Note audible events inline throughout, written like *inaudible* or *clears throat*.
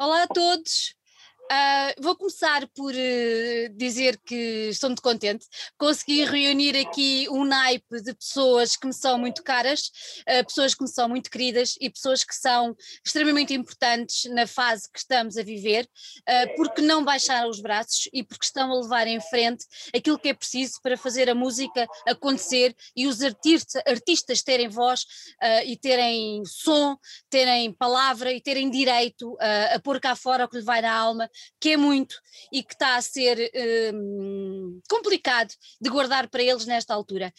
Olá a todos. Uh, vou começar por uh, dizer que estou muito contente. Consegui reunir aqui um naipe de pessoas que me são muito caras, uh, pessoas que me são muito queridas e pessoas que são extremamente importantes na fase que estamos a viver, porque não baixaram os braços e porque estão a levar em frente aquilo que é preciso para fazer a música acontecer e os artista, artistas terem voz e terem som, terem palavra e terem direito a pôr cá fora o que lhe vai na alma que é muito e que está a ser um, complicado de guardar para eles nesta altura.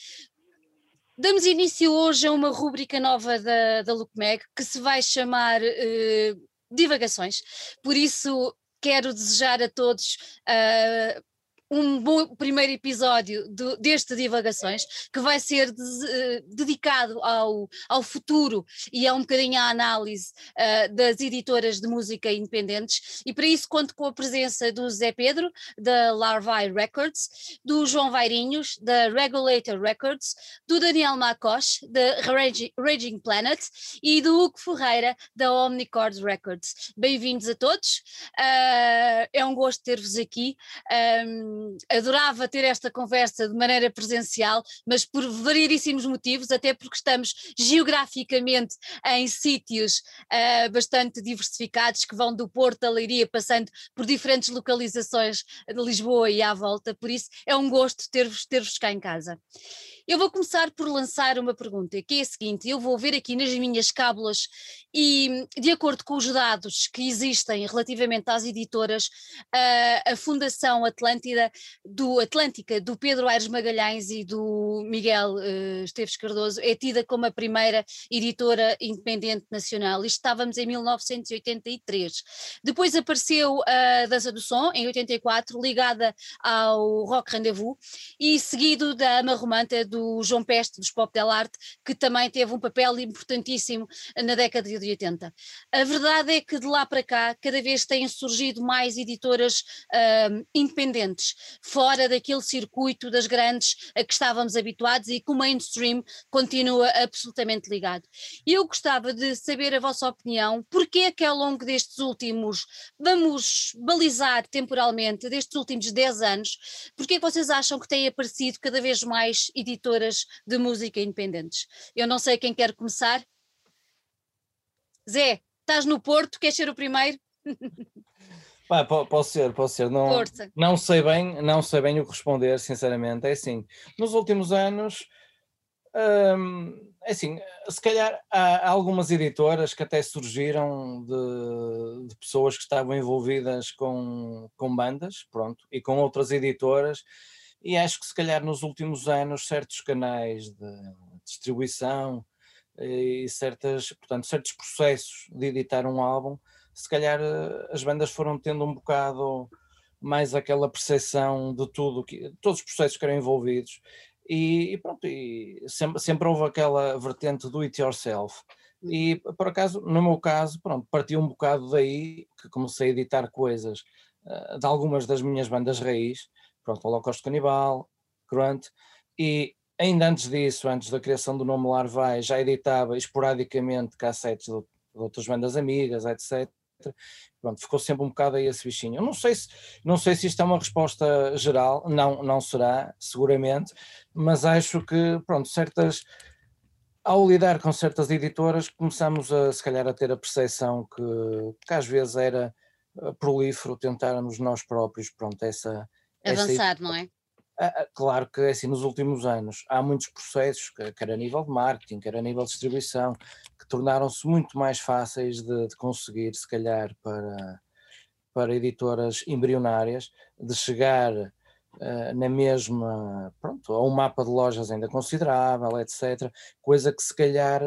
Damos início hoje a uma rúbrica nova da, da LookMag que se vai chamar uh, Divagações. Por isso, quero desejar a todos uh, um bom primeiro episódio do, deste Divagações, que vai ser de, uh, dedicado ao, ao futuro e a um bocadinho à análise uh, das editoras de música independentes. E para isso conto com a presença do Zé Pedro, da Larvae Records, do João Vairinhos, da Regulator Records, do Daniel Macoche, da Raging Planet e do Hugo Ferreira, da Omnicord Records. Bem-vindos a todos, uh, é um gosto ter-vos aqui. Um, adorava ter esta conversa de maneira presencial, mas por variedíssimos motivos, até porque estamos geograficamente em sítios uh, bastante diversificados que vão do Porto à Leiria, passando por diferentes localizações de Lisboa e à volta, por isso é um gosto ter-vos ter cá em casa. Eu vou começar por lançar uma pergunta, que é a seguinte: eu vou ver aqui nas minhas cábulas e, de acordo com os dados que existem relativamente às editoras, a, a Fundação Atlântida do Atlântica, do Pedro Aires Magalhães e do Miguel uh, Esteves Cardoso, é tida como a primeira editora independente nacional. Isto estávamos em 1983. Depois apareceu a Dança do Som, em 84, ligada ao Rock Rendezvous, e seguido da Ama Romântica do João Peste, dos Pop Del Arte, que também teve um papel importantíssimo na década de 80. A verdade é que de lá para cá, cada vez têm surgido mais editoras uh, independentes, fora daquele circuito das grandes a que estávamos habituados e que o mainstream continua absolutamente ligado. Eu gostava de saber a vossa opinião, porque é que ao longo destes últimos, vamos balizar temporalmente, destes últimos 10 anos, porque é que vocês acham que têm aparecido cada vez mais editoras de música independentes. Eu não sei quem quer começar. Zé, estás no Porto, queres ser o primeiro? *laughs* Pá, posso ser, posso ser. Não, não sei bem, não sei bem o que responder, sinceramente. É assim, nos últimos anos, hum, é assim, se calhar há algumas editoras que até surgiram de, de, pessoas que estavam envolvidas com, com bandas, pronto, e com outras editoras e acho que se calhar nos últimos anos certos canais de distribuição eh, e certas, portanto, certos processos de editar um álbum, se calhar eh, as bandas foram tendo um bocado mais aquela percepção de tudo, que, todos os processos que eram envolvidos e, e pronto, e sempre, sempre houve aquela vertente do it yourself. E por acaso, no meu caso, pronto, partiu um bocado daí que comecei a editar coisas uh, de algumas das minhas bandas raiz, pronto, Holocausto Canibal, Grunt, e ainda antes disso, antes da criação do nome Larvai, já editava esporadicamente cassetes de, de outras bandas amigas, etc. Pronto, ficou sempre um bocado aí esse bichinho. Eu não sei se, não sei se isto é uma resposta geral, não, não será, seguramente, mas acho que, pronto, certas, ao lidar com certas editoras, começamos a, se calhar, a ter a percepção que, que às vezes era eh, prolífero tentarmos nós próprios, pronto, essa, avançar, não é? Claro que assim, nos últimos anos há muitos processos, quer a nível de marketing, quer a nível de distribuição, que tornaram-se muito mais fáceis de, de, conseguir, se calhar, para, para editoras embrionárias, de chegar uh, na mesma, pronto, a um mapa de lojas ainda considerável, etc. Coisa que se calhar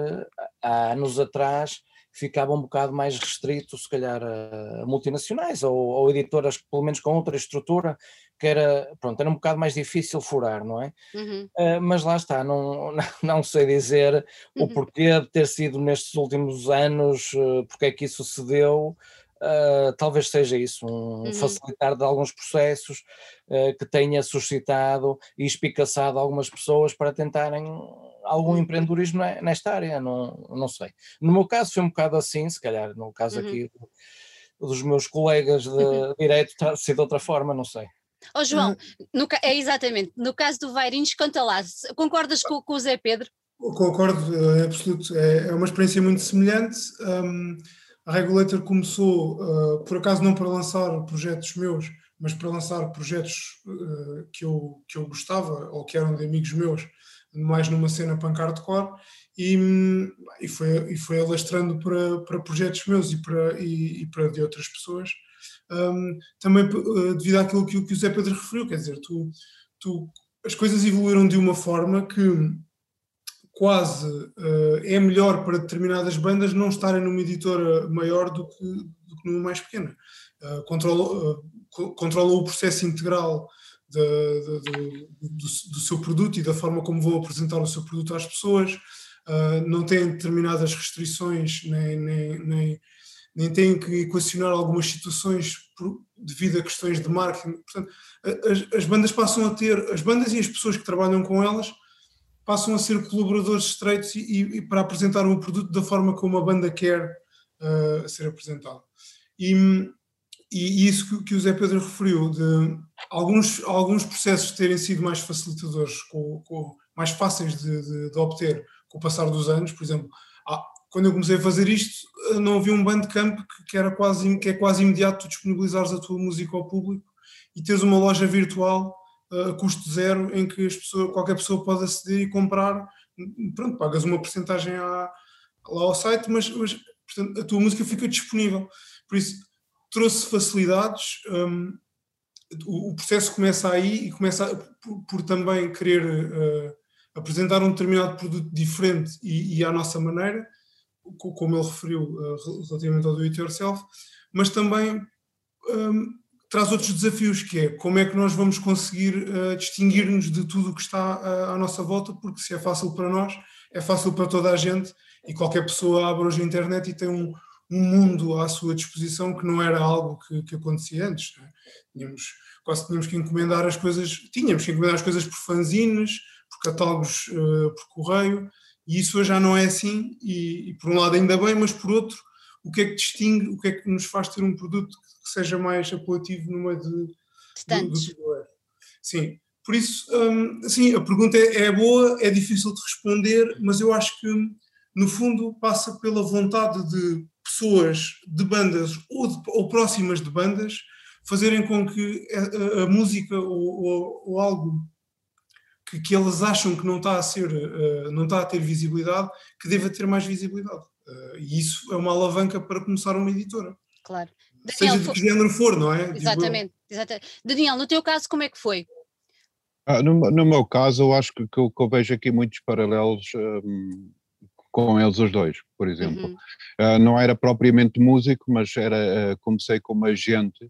há anos atrás ficava um bocado mais restrito, se calhar, a multinacionais ou, ou editoras, pelo menos com outra estrutura, que era, pronto, era um bocado mais difícil furar, não é? Uhum. Uh, mas lá está, não, *laughs* não sei dizer uhum. o porquê de ter sido nestes últimos anos, uh, porque é que isso se deu, uh, talvez seja isso, um uhum. facilitar de alguns processos que tenha suscitado e espicaçado algumas pessoas para tentarem algum uhum. empreendedorismo nesta área, não, não sei. No meu caso foi um bocado assim, se calhar no caso uhum. aqui dos meus colegas de uhum. direito está ser de outra forma, não sei. Ó oh, João, no, é exatamente, no caso do Vairinhos, conta lá, concordas com, com o Zé Pedro? Concordo, é absoluto, é, é uma experiência muito semelhante. Um, a Regulator começou, uh, por acaso não para lançar projetos meus, mas para lançar projetos uh, que, eu, que eu gostava, ou que eram de amigos meus, mais numa cena punk hardcore, e, e, foi, e foi alastrando para, para projetos meus e para, e, e para de outras pessoas, um, também uh, devido àquilo que, que o Zé Pedro referiu, quer dizer, tu, tu, as coisas evoluíram de uma forma que quase uh, é melhor para determinadas bandas não estarem numa editora maior do que, do que numa mais pequena. Uh, controla, uh, controla o processo integral de, de, de, do, do, seu produto e da forma como vão apresentar o seu produto às pessoas, não têm determinadas restrições, nem, nem, nem, nem têm que equacionar algumas situações por, devido a questões de marketing. Portanto, as, as bandas passam a ter, as bandas e as pessoas que trabalham com elas passam a ser colaboradores estreitos e, e, para apresentar o produto da forma como a banda quer uh, ser apresentado. E, e, isso que, o Zé Pedro referiu, de alguns, alguns processos terem sido mais facilitadores, com, com mais fáceis de, de, de, obter com o passar dos anos, por exemplo, quando eu comecei a fazer isto, não havia um bandcamp que, era quase, que é quase imediato tu disponibilizares a tua música ao público e teres uma loja virtual a custo zero em que pessoas, qualquer pessoa pode aceder e comprar, pronto, pagas uma porcentagem lá ao site, mas, mas portanto, a tua música fica disponível. Por isso, trouxe facilidades, um, o, processo começa aí e começa por, por, também querer uh, apresentar um determinado produto diferente e, e à nossa maneira, como ele referiu uh, relativamente ao do it yourself, mas também um, traz outros desafios, que é como é que nós vamos conseguir uh, distinguir-nos de tudo o que está uh, à nossa volta, porque se é fácil para nós, é fácil para toda a gente e qualquer pessoa abre hoje a internet e tem um, um mundo à sua disposição que não era algo que, que acontecia antes. Né? Tínhamos, quase tínhamos que encomendar as coisas, tínhamos que encomendar as coisas por fanzines, por catálogos uh, por correio, e isso já não é assim, e, e por um lado ainda bem, mas por outro, o que é que distingue, o que é que nos faz ter um produto que seja mais apelativo no meio de, do, do Sim, por isso, hum, sim, a pergunta é, é, boa, é difícil de responder, mas eu acho que, no fundo, passa pela vontade de pessoas de bandas ou, de, ou próximas de bandas fazerem com que a, a música ou, ou, ou algo que, que, elas acham que não está a ser, uh, não está a ter visibilidade, que deva ter mais visibilidade. Uh, e isso é uma alavanca para começar uma editora. Claro. Daniel, Seja de que género for, não é? Exatamente, exatamente. Daniel, no teu caso, como é que foi? Ah, no, no, meu caso, eu acho que, que, eu, que eu vejo aqui muitos paralelos um, com eles os dois, por exemplo. Uhum. Uh, não era propriamente músico, mas era, uh, comecei como agente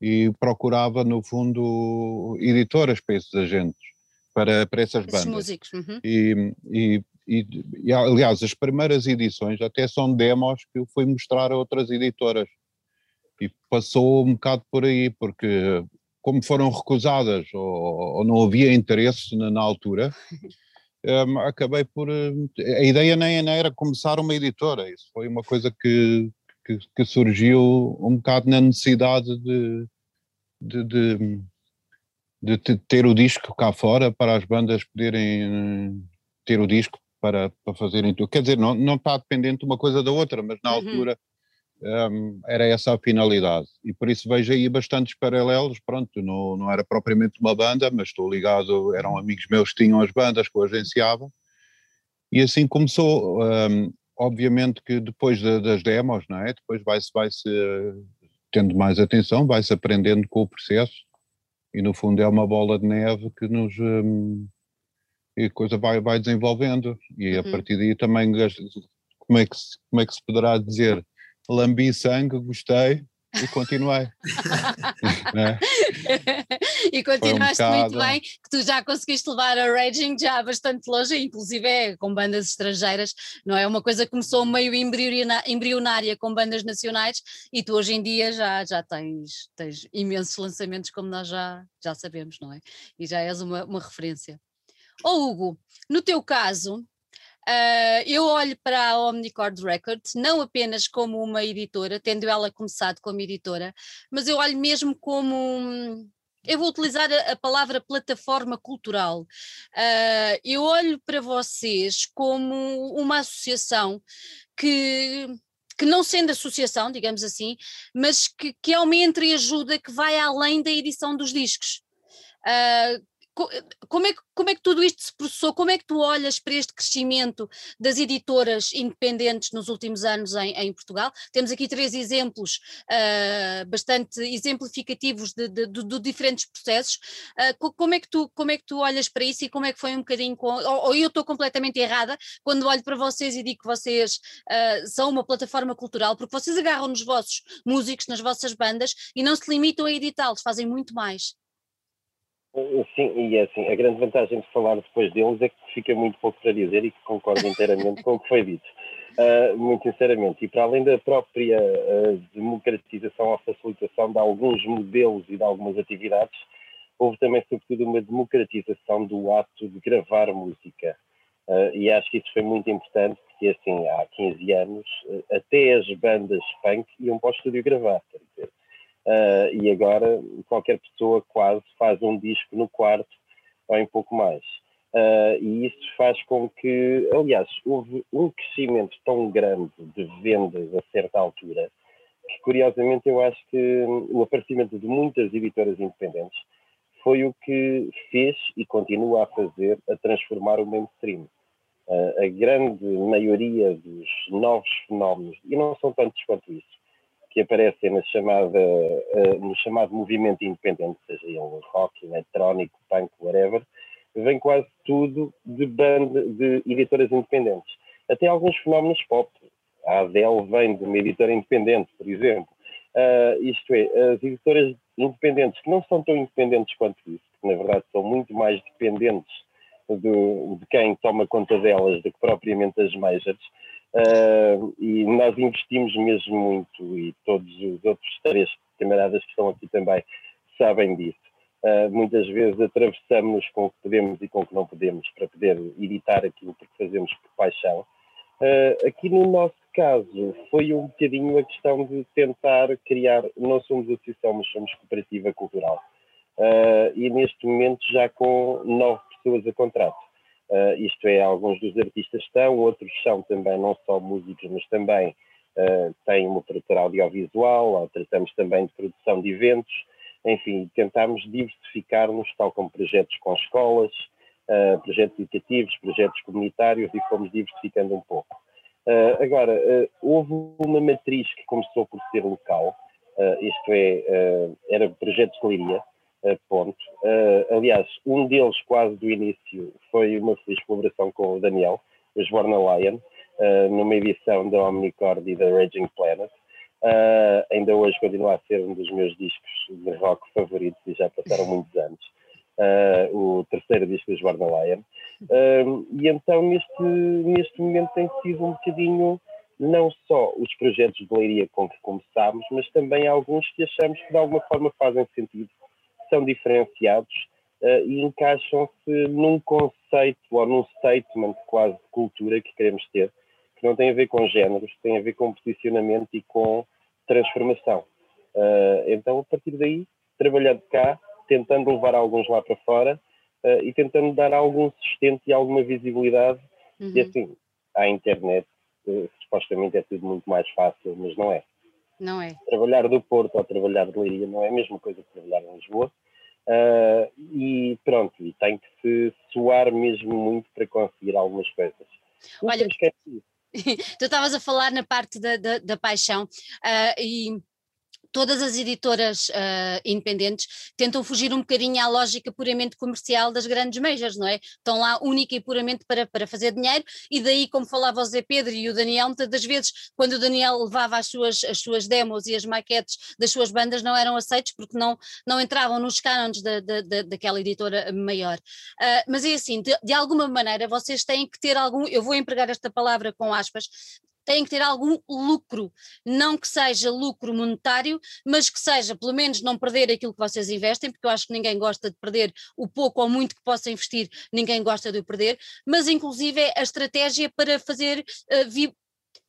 e procurava, no fundo, editoras para esses agentes, para, para essas esses bandas. músicos. Uhum. E, e, e, e, aliás, as primeiras edições até são demos que eu fui mostrar a outras editoras e passou um bocado por aí, porque como foram recusadas ou, ou não havia interesse na, na altura, *laughs* um, acabei por. A ideia nem, nem, era começar uma editora, isso foi uma coisa que, que, que surgiu um bocado na necessidade de, de, de, de, ter o disco cá fora para as bandas poderem ter o disco para, para fazerem tudo. Quer dizer, não, não está dependente uma coisa da outra, mas na uhum. altura um, era essa a finalidade. E por isso vejo aí bastantes paralelos. Pronto, não, não era propriamente uma banda, mas estou ligado, eram amigos meus que tinham as bandas que eu agenciava. E assim começou. Um, obviamente que depois de, das demos, não é? Depois vai-se vai -se, tendo mais atenção, vai-se aprendendo com o processo. E no fundo é uma bola de neve que nos. Um, e a coisa vai, vai desenvolvendo. E a uhum. partir daí também, como é que se, como é que se poderá dizer? Lambi sangue, gostei e continuei. *laughs* né? E continuaste um muito bem, que tu já conseguiste levar a Raging já bastante longe, inclusive é, com bandas estrangeiras, não é? Uma coisa que começou meio embrionária com bandas nacionais e tu hoje em dia já, já tens, tens imensos lançamentos, como nós já, já sabemos, não é? E já és uma, uma referência. Ó oh, Hugo, no teu caso, Uh, eu olho para a Omnicord Records não apenas como uma editora, tendo ela começado como editora, mas eu olho mesmo como. Eu vou utilizar a, a palavra plataforma cultural. Uh, eu olho para vocês como uma associação que que não sendo associação, digamos assim, mas que, que é uma entreajuda que vai além da edição dos discos. Uh, como é, que, como é que tudo isto se processou? Como é que tu olhas para este crescimento das editoras independentes nos últimos anos em, em Portugal? Temos aqui três exemplos uh, bastante exemplificativos de, de, de, de diferentes processos. Uh, como, é que tu, como é que tu olhas para isso e como é que foi um bocadinho com, ou, ou eu estou completamente errada quando olho para vocês e digo que vocês uh, são uma plataforma cultural, porque vocês agarram nos vossos músicos, nas vossas bandas e não se limitam a editá-los, fazem muito mais. Sim, e é assim, a grande vantagem de falar depois deles é que fica muito pouco para dizer e que concordo inteiramente com o que foi dito. Uh, muito sinceramente, e para além da própria uh, democratização ou facilitação de alguns modelos e de algumas atividades, houve também, sobretudo, uma democratização do ato de gravar música. Uh, e acho que isso foi muito importante, porque assim, há 15 anos, até as bandas punk iam para o estúdio gravar, quer dizer uh, e agora qualquer pessoa quase faz um disco no quarto ou em pouco mais. Uh, e isso faz com que, aliás, houve um crescimento tão grande de vendas a certa altura que, curiosamente, eu acho que o aparecimento de muitas editoras independentes foi o que fez e continua a fazer a transformar o mainstream. Uh, a grande maioria dos novos fenómenos, e não são tantos quanto isso, que aparecem na chamada, uh, no chamado movimento independente, seja ele rock, eletrónico, punk, whatever, vem quase tudo de, banda, de editoras independentes. Até alguns fenómenos pop. A Adele vem de uma editora independente, por exemplo. Uh, isto é, as editoras independentes, que não são tão independentes quanto isso, que na verdade são muito mais dependentes do, de quem toma conta delas do que propriamente as majors, Uh, e nós investimos mesmo muito, e todos os outros três camaradas que estão aqui também sabem disso. Uh, muitas vezes atravessamos com o que podemos e com o que não podemos para poder editar aquilo que fazemos por paixão. Uh, aqui no nosso caso foi um bocadinho a questão de tentar criar, não somos associação, mas somos cooperativa cultural. e neste momento já com nove pessoas a contrato. Uh, isto é, alguns dos artistas estão, outros são também não só músicos, mas também uh, têm uma produtora audiovisual, tratamos também de produção de eventos, enfim, tentamos diversificar-nos, tal como projetos com escolas, uh, projetos educativos, projetos comunitários e fomos diversificando um pouco. Uh, agora, houve uma matriz que começou por ser local, isto é, era projetos de galeria, ponto. Uh, aliás, um deles quase do início foi uma feliz colaboração com o Daniel, os Born Lion, uh, numa edição da Omnicord e da Raging Planet. Uh, ainda hoje continua a ser um dos meus discos de rock favoritos e já passaram muitos anos. o terceiro disco dos Born Lion. e então, neste, neste momento, tem sido um bocadinho não só os projetos de leiria com que começámos, mas também alguns que achamos que de alguma forma fazem sentido são diferenciados uh, e encaixam-se num conceito ou num statement quase de cultura que queremos ter, que não tem a ver com géneros, tem a ver com posicionamento e com transformação. Uh, então, a partir daí, trabalhando cá, tentando levar alguns lá para fora uh, e tentando dar algum sustento e alguma visibilidade. Uhum. E assim, à internet, supostamente é tudo muito mais fácil, mas não é. Não é. Trabalhar do Porto ou trabalhar de Leiria não é a mesma coisa que trabalhar em Lisboa. Uh, e pronto, e tem que se suar mesmo muito para conseguir algumas coisas. Olha, *laughs* tu estavas a falar na parte da, da, da paixão uh, e todas as editoras uh, independentes tentam fugir um bocadinho à lógica puramente comercial das grandes majors, não é? Estão lá única e puramente para, para fazer dinheiro e daí, como falava o Zé Pedro e o Daniel, muitas das vezes quando o Daniel levava as suas, as suas demos e as maquetes das suas bandas não eram aceitos porque não, não entravam nos cânones da, da, da, daquela editora maior. Uh, mas é assim, de, de alguma maneira vocês têm que ter algum, eu vou empregar esta palavra com aspas, têm que ter algum lucro, não que seja lucro monetário, mas que seja pelo menos não perder aquilo que vocês investem, porque eu acho que ninguém gosta de perder o pouco ou muito que possa investir, ninguém gosta de o perder, mas inclusive é a estratégia para fazer uh,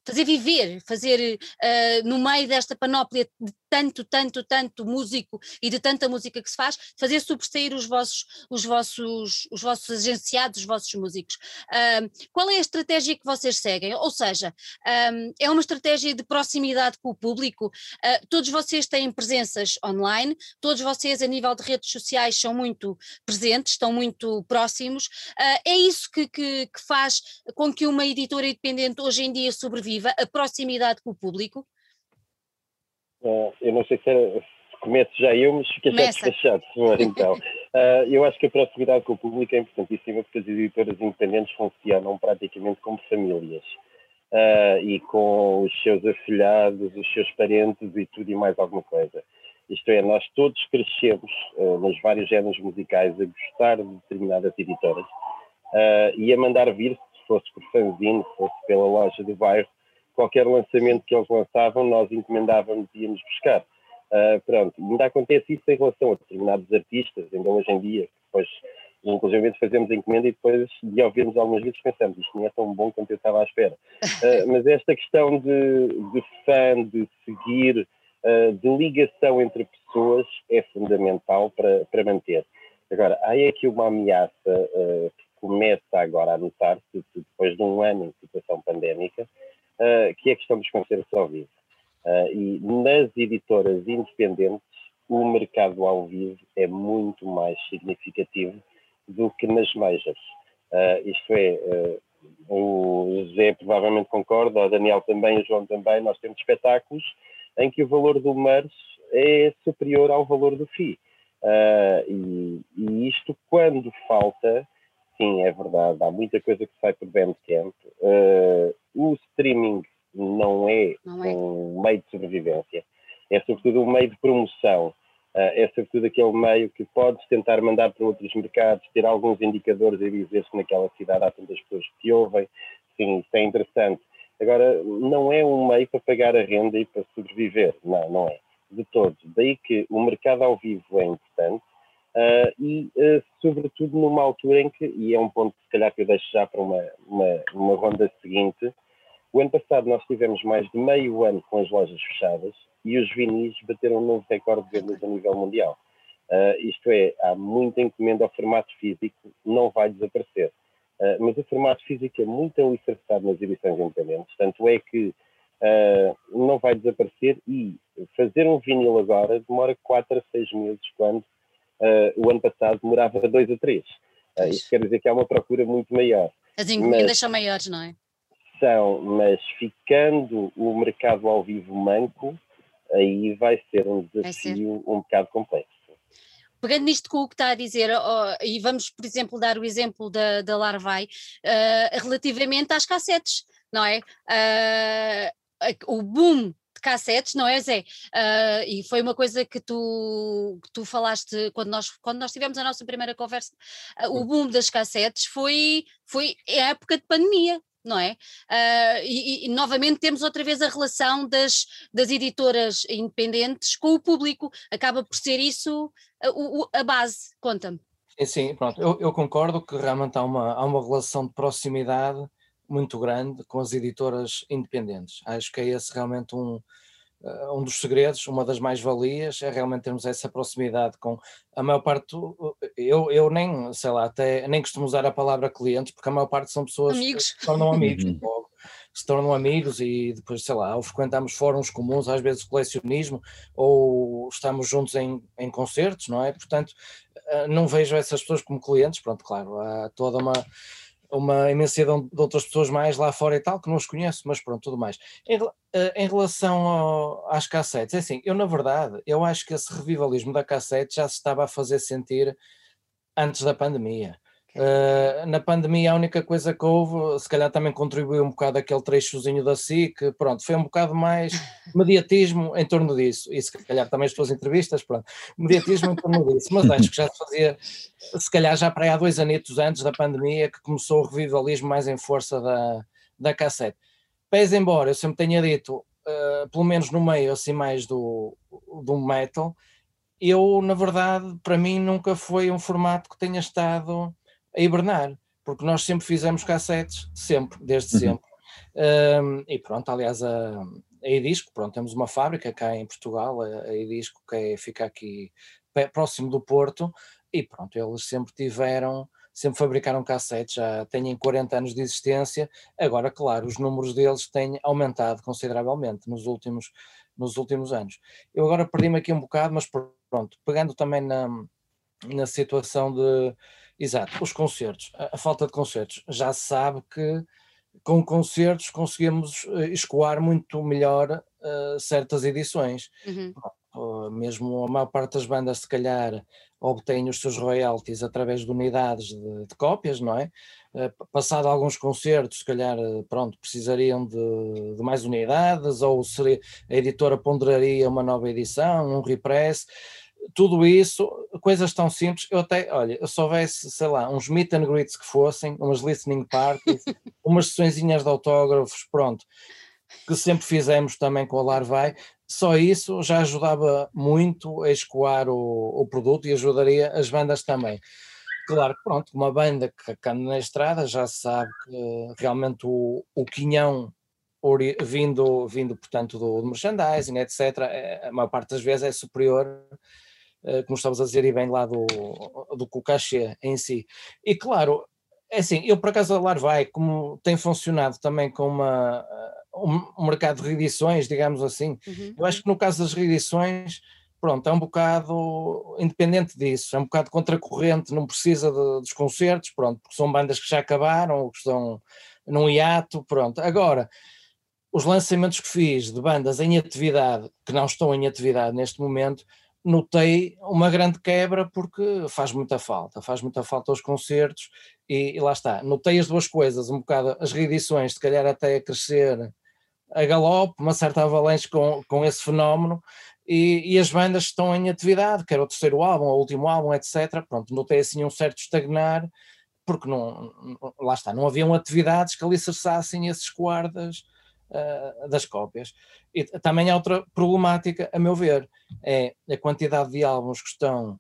fazer viver, fazer uh, no meio desta panóplia de tanto, tanto, tanto músico e de tanta música que se faz, fazer sobressair os vossos, os vossos, os vossos agenciados, os vossos músicos. Uh, qual é a estratégia que vocês seguem? Ou seja, um, é uma estratégia de proximidade com o público? Uh, todos vocês têm presenças online, todos vocês a nível de redes sociais são muito presentes, estão muito próximos. Uh, é isso que, que, que faz com que uma editora independente hoje em dia sobreviva, a proximidade com o público? Uh, eu não sei se, era, se começo já eu, mas fica já despachado, então. Uh, *laughs* eu acho que a proximidade com o público é importantíssima porque as editoras independentes funcionam praticamente como famílias. Uh, e com os seus afilhados, os seus parentes e tudo e mais alguma coisa. Isto é, nós todos crescemos uh, nos vários géneros musicais a gostar de determinadas editoras e a mandar vir, se fosse por fanzine, se fosse pela loja do bairro, qualquer lançamento que eles lançavam, nós encomendávamos e íamos buscar. Uh, pronto, ainda acontece isso em relação a determinados artistas, ainda hoje em dia, depois, inclusive, fazemos a encomenda e depois de ouvirmos algumas vezes pensamos, isto não é tão bom quanto eu estava à espera. Uh, *laughs* mas esta questão de, de fã, de seguir, uh, de ligação entre pessoas é fundamental para, para manter. Agora, há aqui uma ameaça que começa agora a notar-se, depois de um ano em situação pandémica, que é a questão dos concertos ao vivo. Uh, e nas editoras independentes, o mercado ao vivo é muito mais significativo do que nas majors. Uh, isto é, o José provavelmente concorda, o Daniel também, o João também, nós temos espetáculos em que o valor do MERS é superior ao valor do FII. E, e, isto quando falta sim, é verdade, há muita coisa que sai por Bandcamp. Uh, o streaming não é, não é, um meio de sobrevivência, é sobretudo um meio de promoção. Uh, é sobretudo aquele meio que podes tentar mandar para outros mercados, ter alguns indicadores e dizer que naquela cidade há tantas pessoas que te ouvem. Sim, isso é interessante. Agora, não é um meio para pagar a renda e para sobreviver. Não, não é. De todos. Daí que o mercado ao vivo é importante Uh, e, uh, sobretudo, numa altura em que, e é um ponto se calhar que eu deixo já para uma, uma, uma ronda seguinte, o ano passado nós tivemos mais de meio ano com as lojas fechadas e os vinis bateram um novo recorde de vendas a nível mundial. Uh, isto é, há muita encomenda ao formato físico, não vai desaparecer. Uh, mas o formato físico é muito alicerçado nas edições independentes, tanto é que uh, não vai desaparecer e fazer um vinil agora demora 4 a 6 meses, quando o ano passado demorava dois a três. Uh, isso quer dizer que há uma procura muito maior. As encomendas são maiores, não é? São, mas ficando o mercado ao vivo manco, aí vai ser um desafio ser. um bocado complexo. Pegando nisto com o que está a dizer, oh, e vamos, por exemplo, dar o exemplo da, da Larvai, uh, relativamente às cassetes, não é? o boom cassetes, não é, Zé? Uh, e foi uma coisa que tu, que tu falaste quando nós, quando nós tivemos a nossa primeira conversa. Uh, o boom das cassetes foi, foi a época de pandemia, não é? Uh, e, e, novamente temos outra vez a relação das, das editoras independentes com o público, acaba por ser isso a, a base, conta-me. Sim, pronto, eu, eu, concordo que realmente há uma, há uma relação de proximidade muito grande com as editoras independentes. Acho que é esse realmente um, um dos segredos, uma das mais-valias, é realmente termos essa proximidade com a maior parte, eu, eu nem, sei lá, até nem costumo usar a palavra clientes, porque a maior parte são pessoas amigos. que se tornam amigos, uhum. se tornam amigos e depois, sei lá, ou frequentamos fóruns comuns, às vezes colecionismo, ou estamos juntos em, em concertos, não é? Portanto, eh, não vejo essas pessoas como clientes, pronto, claro, há toda uma uma imensidão de outras pessoas mais lá fora e tal, que não os conheço, mas pronto, tudo mais. Em, eh, em relação ao, às cassetes, é assim, eu na verdade, eu acho que esse revivalismo da cassete já se estava a fazer sentir antes da pandemia. Uh, na pandemia a única coisa que houve, se calhar também contribuiu um bocado aquele trechozinho da SIC, pronto, foi um bocado mais *laughs* mediatismo em torno disso, e se calhar também as suas entrevistas, pronto, mediatismo em torno disso, mas acho que já se fazia, se calhar já para aí há dois anitos antes da pandemia que começou o revivalismo mais em força da, da cassete. pese embora eu sempre tenha dito, uh, pelo menos no meio assim mais do, do metal, eu, na verdade, para mim nunca foi um formato que tenha estado a hibernar, porque nós sempre fizemos cassetes, sempre, desde uhum. sempre. Um, e pronto, aliás, a, a Edisco, pronto, temos uma fábrica cá em Portugal, a, a Edisco, que é, fica aqui próximo do Porto, e pronto, eles sempre tiveram, sempre fabricaram cassetes, já têm 40 anos de existência, agora, claro, os números deles têm aumentado consideravelmente nos últimos, nos últimos anos. Eu agora perdi-me aqui um bocado, mas pronto, pegando também na, na situação de, exato, os concertos, a, a falta de concertos, já se sabe que com concertos conseguimos eh, escoar muito melhor uh, certas edições. Uhum. Uh, mesmo a maior parte das bandas, se calhar, obtém os seus royalties através de unidades de, de cópias, não é? Uh, passado alguns concertos, se calhar, pronto, precisariam de, de, mais unidades, ou seria, a editora ponderaria uma nova edição, um repress tudo isso, coisas tão simples, eu até, olha, se houvesse, sei lá, uns meet and greets que fossem, umas listening parties, *laughs* umas sessõezinhas de autógrafos, pronto, que sempre fizemos também com a Larvai, só isso já ajudava muito a escoar o, o produto e ajudaria as bandas também. Claro que pronto, uma banda que anda na estrada já sabe que realmente o, o quinhão vindo, vindo portanto do, do merchandising, etc., é, a maior parte das vezes é superior como estamos a dizer, e bem lá do, do cachê em si. E claro, é assim, eu por acaso a Larvai, como tem funcionado também com uma, eh, um mercado de reedições, digamos assim, uhum. eu acho que no caso das reedições, pronto, é um bocado independente disso, é um bocado contracorrente, não precisa de, dos concertos, pronto, porque são bandas que já acabaram, ou que estão num hiato, pronto. Agora, os lançamentos que fiz de bandas em atividade, que não estão em atividade neste momento, notei uma grande quebra porque faz muita falta, faz muita falta aos concertos e, e, lá está, notei as duas coisas, um bocado as reedições, se calhar até a crescer a galope, uma certa avalanche com, com esse fenómeno e, e, as bandas estão em atividade, quer o terceiro álbum, o último álbum, etc. Pronto, notei assim um certo estagnar porque não, lá está, não haviam atividades que alicerçassem esses guardas uh, das cópias. E também há outra problemática, a meu ver, é a quantidade de álbuns que estão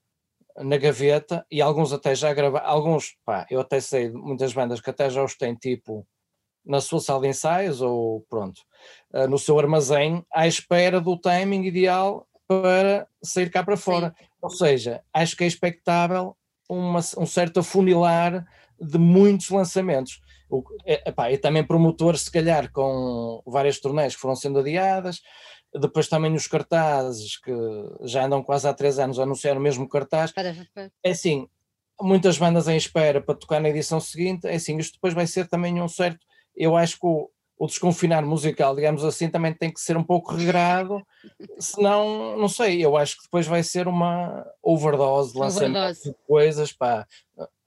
na gaveta e alguns até já gravaram, alguns, pá, eu até sei muitas bandas que até já os têm tipo na sua sala de ensaios ou pronto, uh, no seu armazém, à espera do timing ideal para sair cá para fora. Sim. Ou seja, acho que é expectável uma, um certo afunilar de muitos lançamentos. O, é, epá, e também promotor, se calhar, com várias turnés que foram sendo adiadas, depois também os cartazes, que já andam quase há três anos a anunciar o mesmo cartaz. É assim, muitas bandas em espera para tocar na edição seguinte, é assim, isto depois vai ser também um certo, eu acho que o, o desconfinar musical, digamos assim, também tem que ser um pouco regrado, *laughs* senão, não sei, eu acho que depois vai ser uma overdose de lançamento de coisas, pá,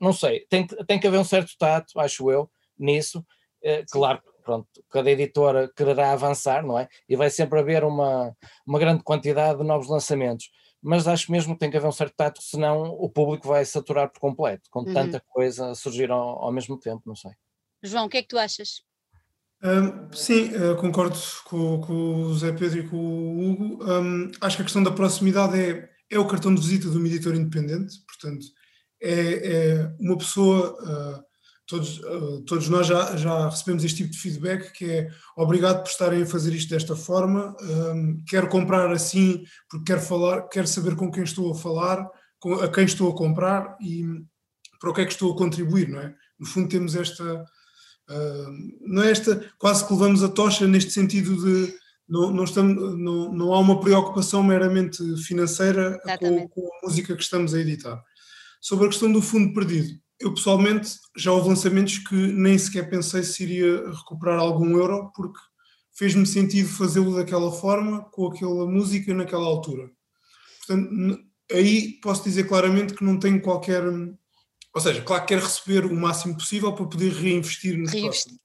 não sei, tem, tem que haver um certo tato, acho eu, nisso, eh, claro, pronto, cada editora quererá avançar, não é? E vai sempre haver uma, uma grande quantidade de novos lançamentos, mas acho mesmo que tem que haver um certo tato, senão o público vai saturar por completo, com uhum. tanta coisa a surgir ao, ao mesmo tempo, não sei. João, o que é que tu achas? Um, sim, uh, concordo com, com, o Zé Pedro e com o Hugo. Um, acho que a questão da proximidade é, é o cartão de visita de uma editora independente, portanto, é, é uma pessoa. Uh, todos, uh, todos nós já, já recebemos este tipo de feedback que é obrigado por estarem a fazer isto desta forma, um, quero comprar assim porque quero falar, quero saber com quem estou a falar, com, a quem estou a comprar e para o que é que estou a contribuir, não é? No fundo temos esta não é esta, quase que levamos a tocha neste sentido de não, não, estamos, não, não há uma preocupação meramente financeira com, com, a música que estamos a editar. Sobre a questão do fundo perdido, eu pessoalmente já houve lançamentos que nem sequer pensei se iria recuperar algum euro, porque fez-me sentido fazê-lo daquela forma, com aquela música naquela altura. Portanto, aí posso dizer claramente que não tenho qualquer ou seja, claro que quero receber o máximo possível para poder reinvestir no Reinvestir.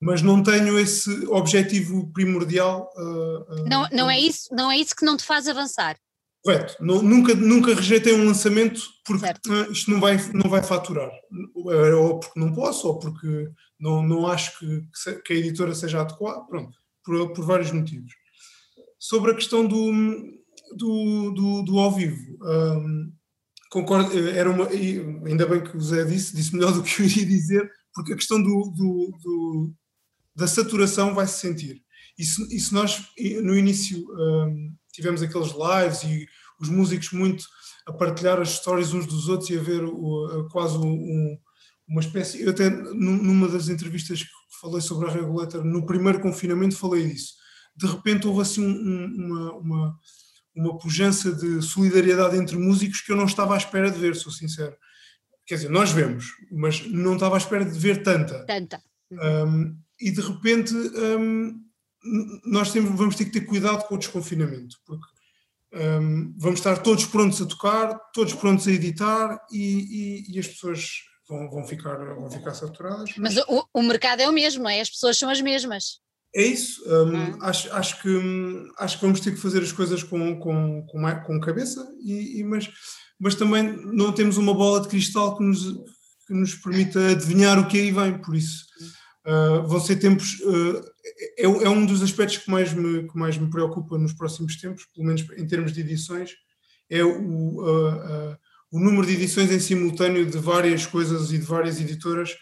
Mas não tenho esse objetivo primordial. Uh, uh, não, não, é isso, não é isso que não te faz avançar. Correto. nunca, nunca rejeitei um lançamento porque ah, isto não vai, não vai faturar. Ou porque não posso, ou porque não, não acho que, que a editora seja adequada. Pronto, por, por vários motivos. Sobre a questão do, do, do, do ao vivo, um, concordo, era uma, ainda bem que o Zé disse, disse melhor do que eu iria dizer, porque a questão do, do, do da saturação vai se sentir. E se, e se nós, no início, um, tivemos aqueles lives e os músicos muito a partilhar as histórias uns dos outros e a ver o, quase um, uma espécie. Eu até numa das entrevistas que falei sobre a Regulator, no primeiro confinamento falei disso. De repente houve assim um, uma, uma, uma pujança de solidariedade entre músicos que eu não estava à espera de ver, sou sincero. Quer dizer, nós vemos, mas não estava à espera de ver tanta. Tanta. Um, e de repente um, nós temos, vamos ter que ter cuidado com o desconfinamento, porque um, vamos estar todos prontos a tocar, todos prontos a editar e, e, e as pessoas vão, vão, ficar, vão ficar saturadas. Mas, mas o, o, mercado é o mesmo, é? As pessoas são as mesmas. É isso. Um, hum. acho, acho, que, acho que vamos ter que fazer as coisas com, com, com, com cabeça, e, e, mas, mas também não temos uma bola de cristal que nos, que nos permita adivinhar o que aí vem, por isso. Uh, vão ser tempos. Uh, é, é, um dos aspectos que mais, me, que mais me preocupa nos próximos tempos, pelo menos em termos de edições, é o, uh, o número de edições em simultâneo de várias coisas e de várias editoras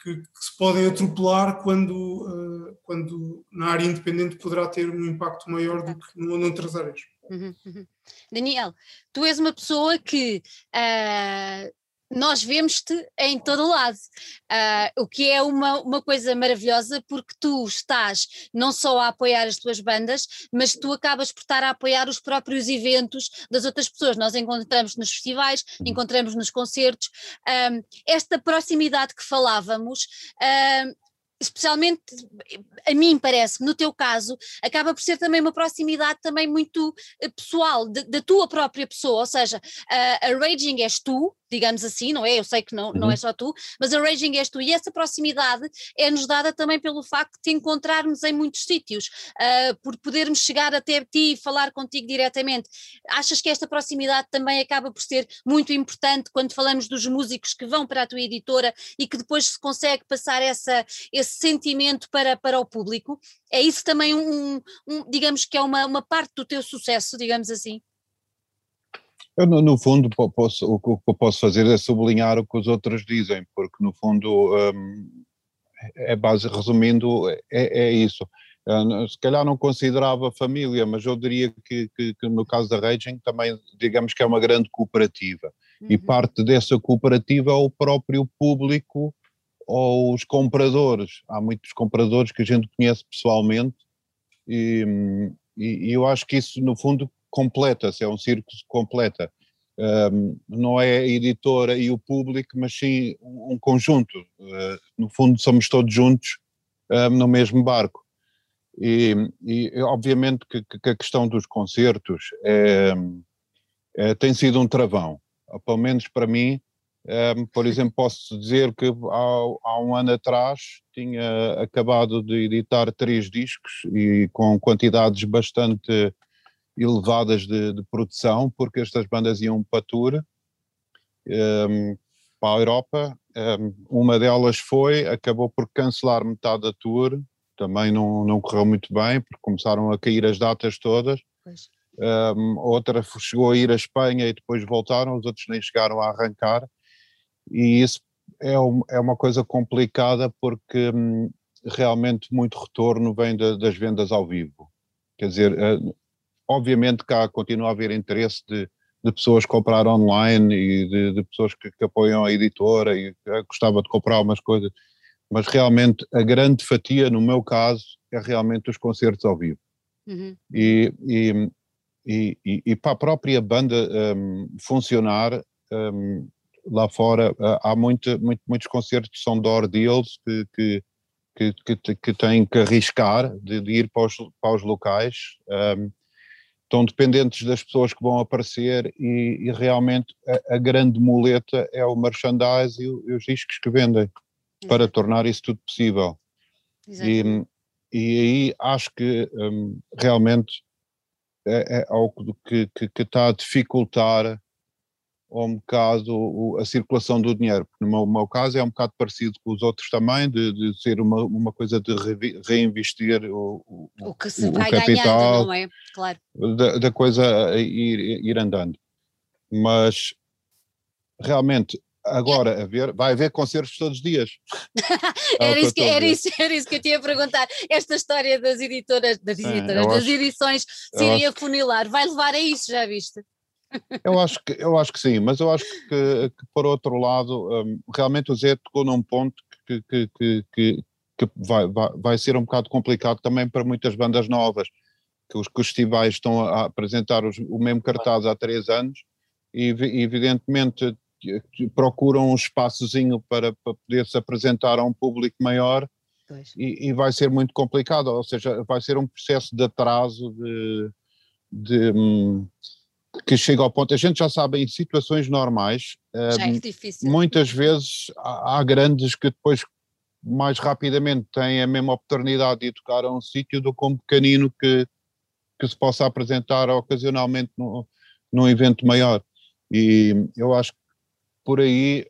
que, que se podem atropelar quando, quando na área independente poderá ter um impacto maior do que noutras áreas. Uhum, uhum. Daniel, tu és uma pessoa que uh, nós vemos-te em todo lado, uh, o que é uma, uma coisa maravilhosa porque tu estás não só a apoiar as tuas bandas, mas tu acabas por estar a apoiar os próprios eventos das outras pessoas. Nós encontramos nos festivais, encontramos nos concertos. Ah, esta proximidade que falávamos. Uh, especialmente a mim parece no teu caso, acaba por ser também uma proximidade também muito pessoal, da tua própria pessoa, ou seja, a, a Raging és tu, digamos assim, não é? Eu sei que não, não é uhum. só tu, mas a Raging és tu e essa proximidade é-nos dada também pelo facto de te encontrarmos em muitos sítios, uh, por podermos chegar até ti e falar contigo diretamente. Achas que esta proximidade também acaba por ser muito importante quando falamos dos músicos que vão para a tua editora e que depois se consegue passar essa, esse sentimento para, para o público? É isso também um, um digamos que é uma, uma parte do teu sucesso, digamos assim? Eu, no, no, fundo, posso, o que eu posso fazer é sublinhar o que os outros dizem, porque, no fundo, um, é base, resumindo, é, é isso. se calhar não considerava família, mas eu diria que, que, que, no caso da Raging também, digamos que é uma grande cooperativa. Uhum. E parte dessa cooperativa é o próprio público ou os compradores. Há muitos compradores que a gente conhece pessoalmente e, e, eu acho que isso, no fundo, completa-se, é um círculo que completa. Um, não é a editora e o público, mas sim um conjunto. Uh, no fundo, somos todos juntos um, no mesmo barco. E, e obviamente que, que, a questão dos concertos é, é, tem sido um travão, pelo menos para mim. Um, por exemplo, posso dizer que há, há, um ano atrás tinha acabado de editar três discos e com quantidades bastante elevadas de, de, produção, porque estas bandas iam para a tour, um, para a Europa. Um, uma delas foi, acabou por cancelar metade da tour, também não, não correu muito bem, porque começaram a cair as datas todas. Outra chegou a ir à Espanha e depois voltaram, os outros nem chegaram a arrancar. E isso é, um, é uma coisa complicada porque hum, realmente muito retorno vem das vendas ao vivo. Quer dizer, eh, Obviamente cá continua a haver interesse de, de pessoas comprar online e de, de pessoas que, que, apoiam a editora e gostava de comprar umas coisas, mas realmente a grande fatia, no meu caso, é realmente os concertos ao vivo. Uhum. E, e, e, e, para a própria banda um, funcionar, um, lá fora uh, há muito, muito, muitos concertos que são door deals que, que, que, que, que têm que arriscar de, de ir para os, para os locais. Um, estão dependentes das pessoas que vão aparecer e, e realmente a, a, grande muleta é o merchandise e, e os discos que vendem Exato. para tornar isso tudo possível. E, e, aí acho que um, realmente é, é algo que, que, que está a dificultar um bocado a circulação do dinheiro. No meu, meu, caso é um bocado parecido com os outros também, de, de ser uma, uma coisa de reinvestir o, o, o que se o vai capital, ganhando, não é? Claro. Da, da coisa ir, ir andando. Mas realmente agora a ver, vai haver concertos todos os dias. *laughs* É era, isso que, era, isso, era isso que eu tinha a perguntar. Esta história das editoras, das editoras, é, das acho, edições se iria funilar, vai levar a isso, já viste? Eu acho que, eu acho que sim, mas eu acho que, que por outro lado, um, realmente o Zé tocou num ponto que, que, que, que, que vai, vai, vai ser um bocado complicado também para muitas bandas novas, que os, que os festivais estão a apresentar os, o mesmo cartaz há três anos e evidentemente procuram um espaçozinho para, para poder se apresentar a um público maior e, e, vai ser muito complicado, ou seja, vai ser um processo de atraso de, de, hum, que chega ao ponto, a gente já sabe, em situações normais, é difícil. muitas vezes há, há, grandes que depois mais rapidamente têm a mesma oportunidade de tocar a um sítio do que um pequenino que, que se possa apresentar ocasionalmente no, num evento maior. E eu acho que por aí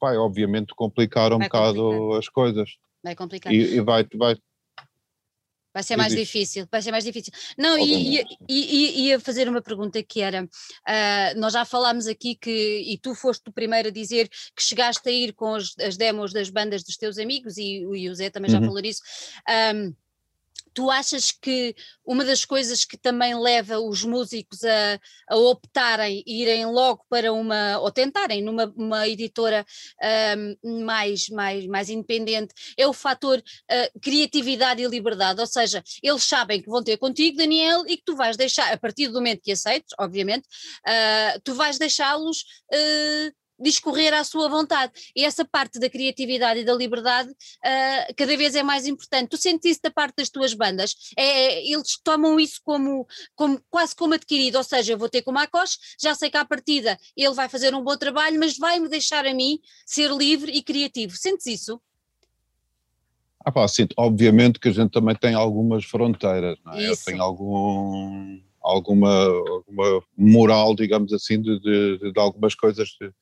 vai obviamente complicar um vai bocado complicar. as coisas. Vai complicar. E, e vai, vai, Vai ser mais difícil, vai ser mais difícil. Não, e ia fazer uma pergunta que era, uh, nós já falámos aqui que, e tu foste o primeiro a dizer que chegaste a ir com as, as demos das bandas dos teus amigos, e, e o Zé também já uhum. falou disso, um, Tu achas que uma das coisas que também leva os músicos a, a optarem, irem logo para uma, ou tentarem numa uma editora um, mais, mais, mais independente, é o fator uh, criatividade e liberdade, ou seja, eles sabem que vão ter contigo, Daniel, e que tu vais deixar, a partir do momento que aceites, obviamente, uh, tu vais deixá-los uh, discorrer à sua vontade. E essa parte da criatividade e da liberdade uh, cada vez é mais importante. Tu sentes isso da parte das tuas bandas? É, é, eles tomam isso como, como quase como adquirido, ou seja, eu vou ter com o Macos, já sei que à partida ele vai fazer um bom trabalho, mas vai-me deixar a mim ser livre e criativo. Sentes isso? Ah pá, sinto. Obviamente que a gente também tem algumas fronteiras, não é? Eu tenho algum, alguma, alguma moral, digamos assim, de, de, de algumas coisas de,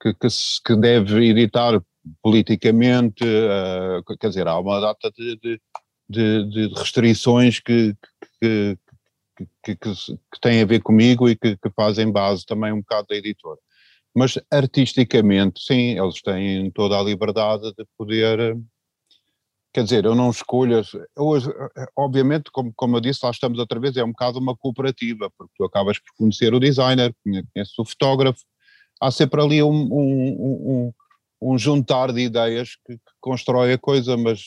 que, que, se, que deve editar politicamente, uh, quer dizer, há uma data de, de, de, de restrições que, que, que, que, têm a ver comigo e que, fazem base também um bocado da editora. Mas artisticamente, sim, eles têm toda a liberdade de poder. Quer dizer, eu não escolho. Eu, obviamente, como, como eu disse, lá estamos outra vez, é um bocado uma cooperativa, porque tu acabas por conhecer o designer, conheces o fotógrafo, há sempre ali um, um, um, um juntar de ideias que, que, constrói a coisa, mas,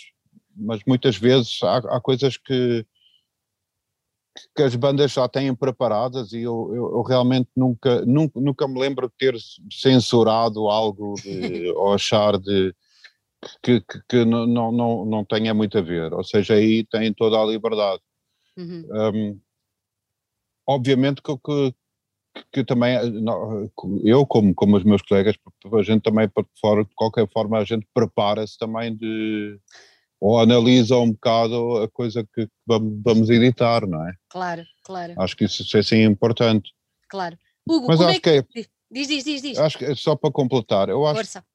mas muitas vezes há, há coisas que, que as bandas já têm preparadas e eu, eu, eu, realmente nunca, nunca, nunca me lembro de ter censurado algo de, *laughs* ou achar de que, que, que, não, não, não tenha muito a ver, ou seja, aí tem toda a liberdade. Uhum. Um, obviamente que, que, que também, eh, eu como, como os meus colegas, a gente também, de qualquer forma, a gente prepara-se também de, ou analisa um bocado a coisa que vamos editar, não é? Claro, claro. Acho que isso, é assim importante. Claro. Hugo, Mas acho é que, que, Diz, diz, diz, diz. Acho que, é só para completar, eu acho Força.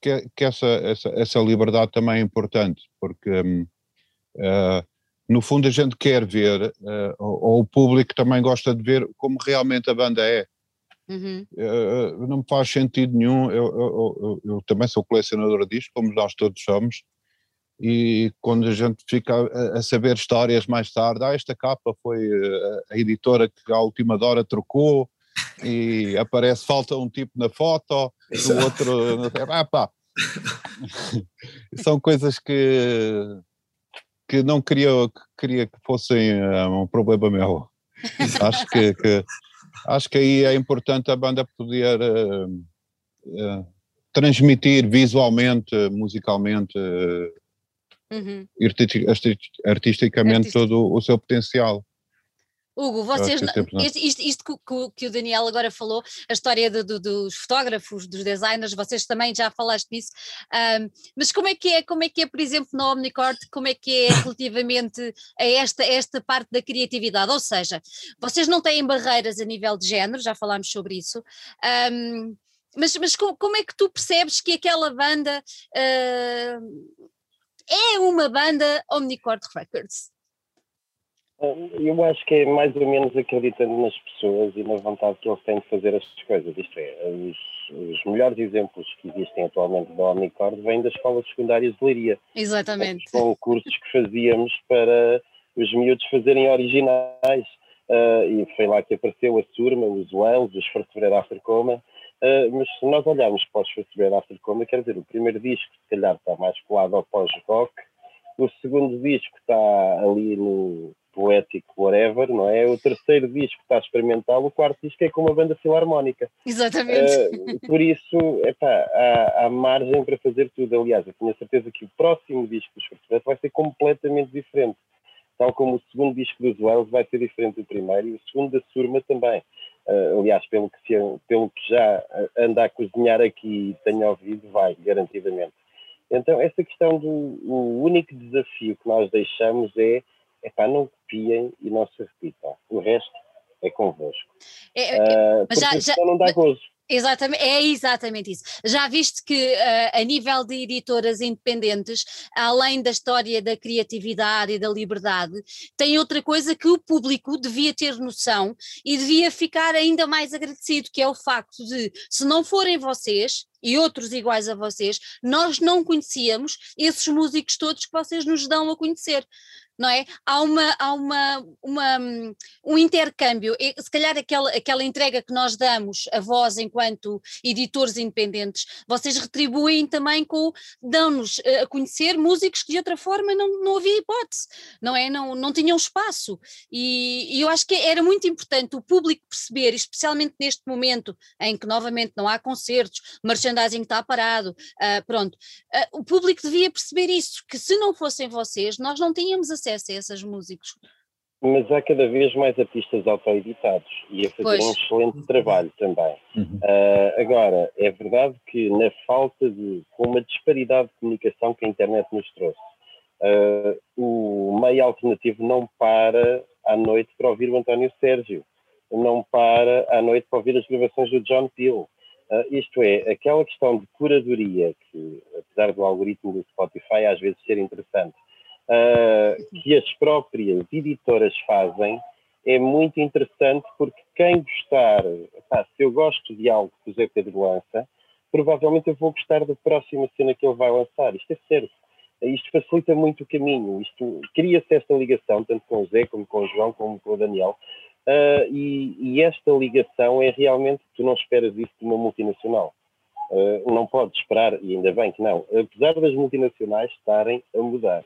que, que essa, essa, essa liberdade também é importante, porque uh, no fundo a gente quer ver, uh, ou, ou, o público também gosta de ver como realmente a banda é. Uhum. Uh, não me faz sentido nenhum, eu, eu, eu, eu, também sou colecionador disto, como nós todos somos, e quando a gente fica a, a saber histórias mais tarde, ah, esta capa foi a, editora que à última hora trocou, e aparece, falta um tipo na foto, o outro, ah pá, *laughs* são coisas que que não queria, que queria que fossem uh, um problema meu. acho que, que, acho que aí é importante a banda poder uh, uh, transmitir visualmente, musicalmente, uhum. artisticamente todo o seu potencial. Hugo, vocês, isto, isto, isto que, que, o Daniel agora falou, a história do, do, dos fotógrafos, dos designers, vocês também já falaste disso, um, mas como é que é, como é que é, por exemplo, na Omnicord, como é que é *coughs* relativamente a esta, esta parte da criatividade? Ou seja, vocês não têm barreiras a nível de género, já falámos sobre isso, um, mas, mas como, como, é que tu percebes que aquela banda uh, é uma banda Omnicord Records? Eu acho que é mais ou menos acreditando nas pessoas e na vontade que eles têm de fazer estas coisas. Isto é, os, os melhores exemplos que existem atualmente da Omnicord vêm das escolas secundárias de Leiria. Exatamente. São cursos que fazíamos para os miúdos fazerem originais. Uh, e foi lá que apareceu a Surma, os Wells, os First Bread After Coma. Uh, mas se nós olharmos para os First Bread After Coma, quer dizer, o primeiro disco se calhar está mais colado ao pós-rock, o segundo disco está ali no poético, whatever, não é? O terceiro disco está experimental, o quarto disco é com uma banda filarmónica. Exatamente. Uh, por isso, epá, há, há margem para fazer tudo. Aliás, eu tenho a certeza que o próximo disco dos Fortaleza vai ser completamente diferente. Tal como o segundo disco dos Wells vai ser diferente do primeiro e o segundo da Surma também. Uh, aliás, pelo que, se, pelo que já anda a cozinhar aqui e tenho ouvido, vai, garantidamente. Então, essa questão do único desafio que nós deixamos é epá, não copiem e não se repitam. O resto é convosco. É, uh, mas já, já, não dá gozo. Exatamente, é exatamente isso. Já viste que uh, a nível de editoras independentes, além da história da criatividade e da liberdade, tem outra coisa que o público devia ter noção e devia ficar ainda mais agradecido, que é o facto de, se não forem vocês, e outros iguais a vocês, nós não conhecíamos esses músicos todos que vocês nos dão a conhecer não é? Há, uma, há uma, uma, um intercâmbio, se calhar aquela, aquela entrega que nós damos a vós enquanto editores independentes, vocês retribuem também com, dão-nos eh, a conhecer músicos que de outra forma não, não havia hipótese, não é? Não, não tinham espaço e, e eu acho que era muito importante o público perceber, especialmente neste momento em que novamente não há concertos, merchandising está parado, uh, pronto, uh, o público devia perceber isso, que se não fossem vocês, nós não tínhamos acesso a esses músicos. Mas há cada vez mais artistas autoeditados e a fazer pois. um excelente trabalho também. Uhum. Uh, agora, é verdade que na falta de, com uma disparidade de comunicação que a internet nos trouxe, uh, o meio alternativo não para à noite para ouvir o António Sérgio, não para à noite para ouvir as gravações do John Peel. Uh, isto é, aquela questão de curadoria, que apesar do algoritmo do Spotify às vezes ser interessante, uh, que as próprias editoras fazem é muito interessante porque quem gostar, pá, se eu gosto de algo que o Zé Pedro lança, provavelmente eu vou gostar da próxima cena que ele vai lançar. Isto é certo. Isto facilita muito o caminho. Isto cria-se esta ligação, tanto com o Zé, como com o João, como com o Daniel. Uh, e, e, esta ligação é realmente, tu não esperas isso de uma multinacional. Uh, não podes esperar, e ainda bem que não, apesar das multinacionais estarem a mudar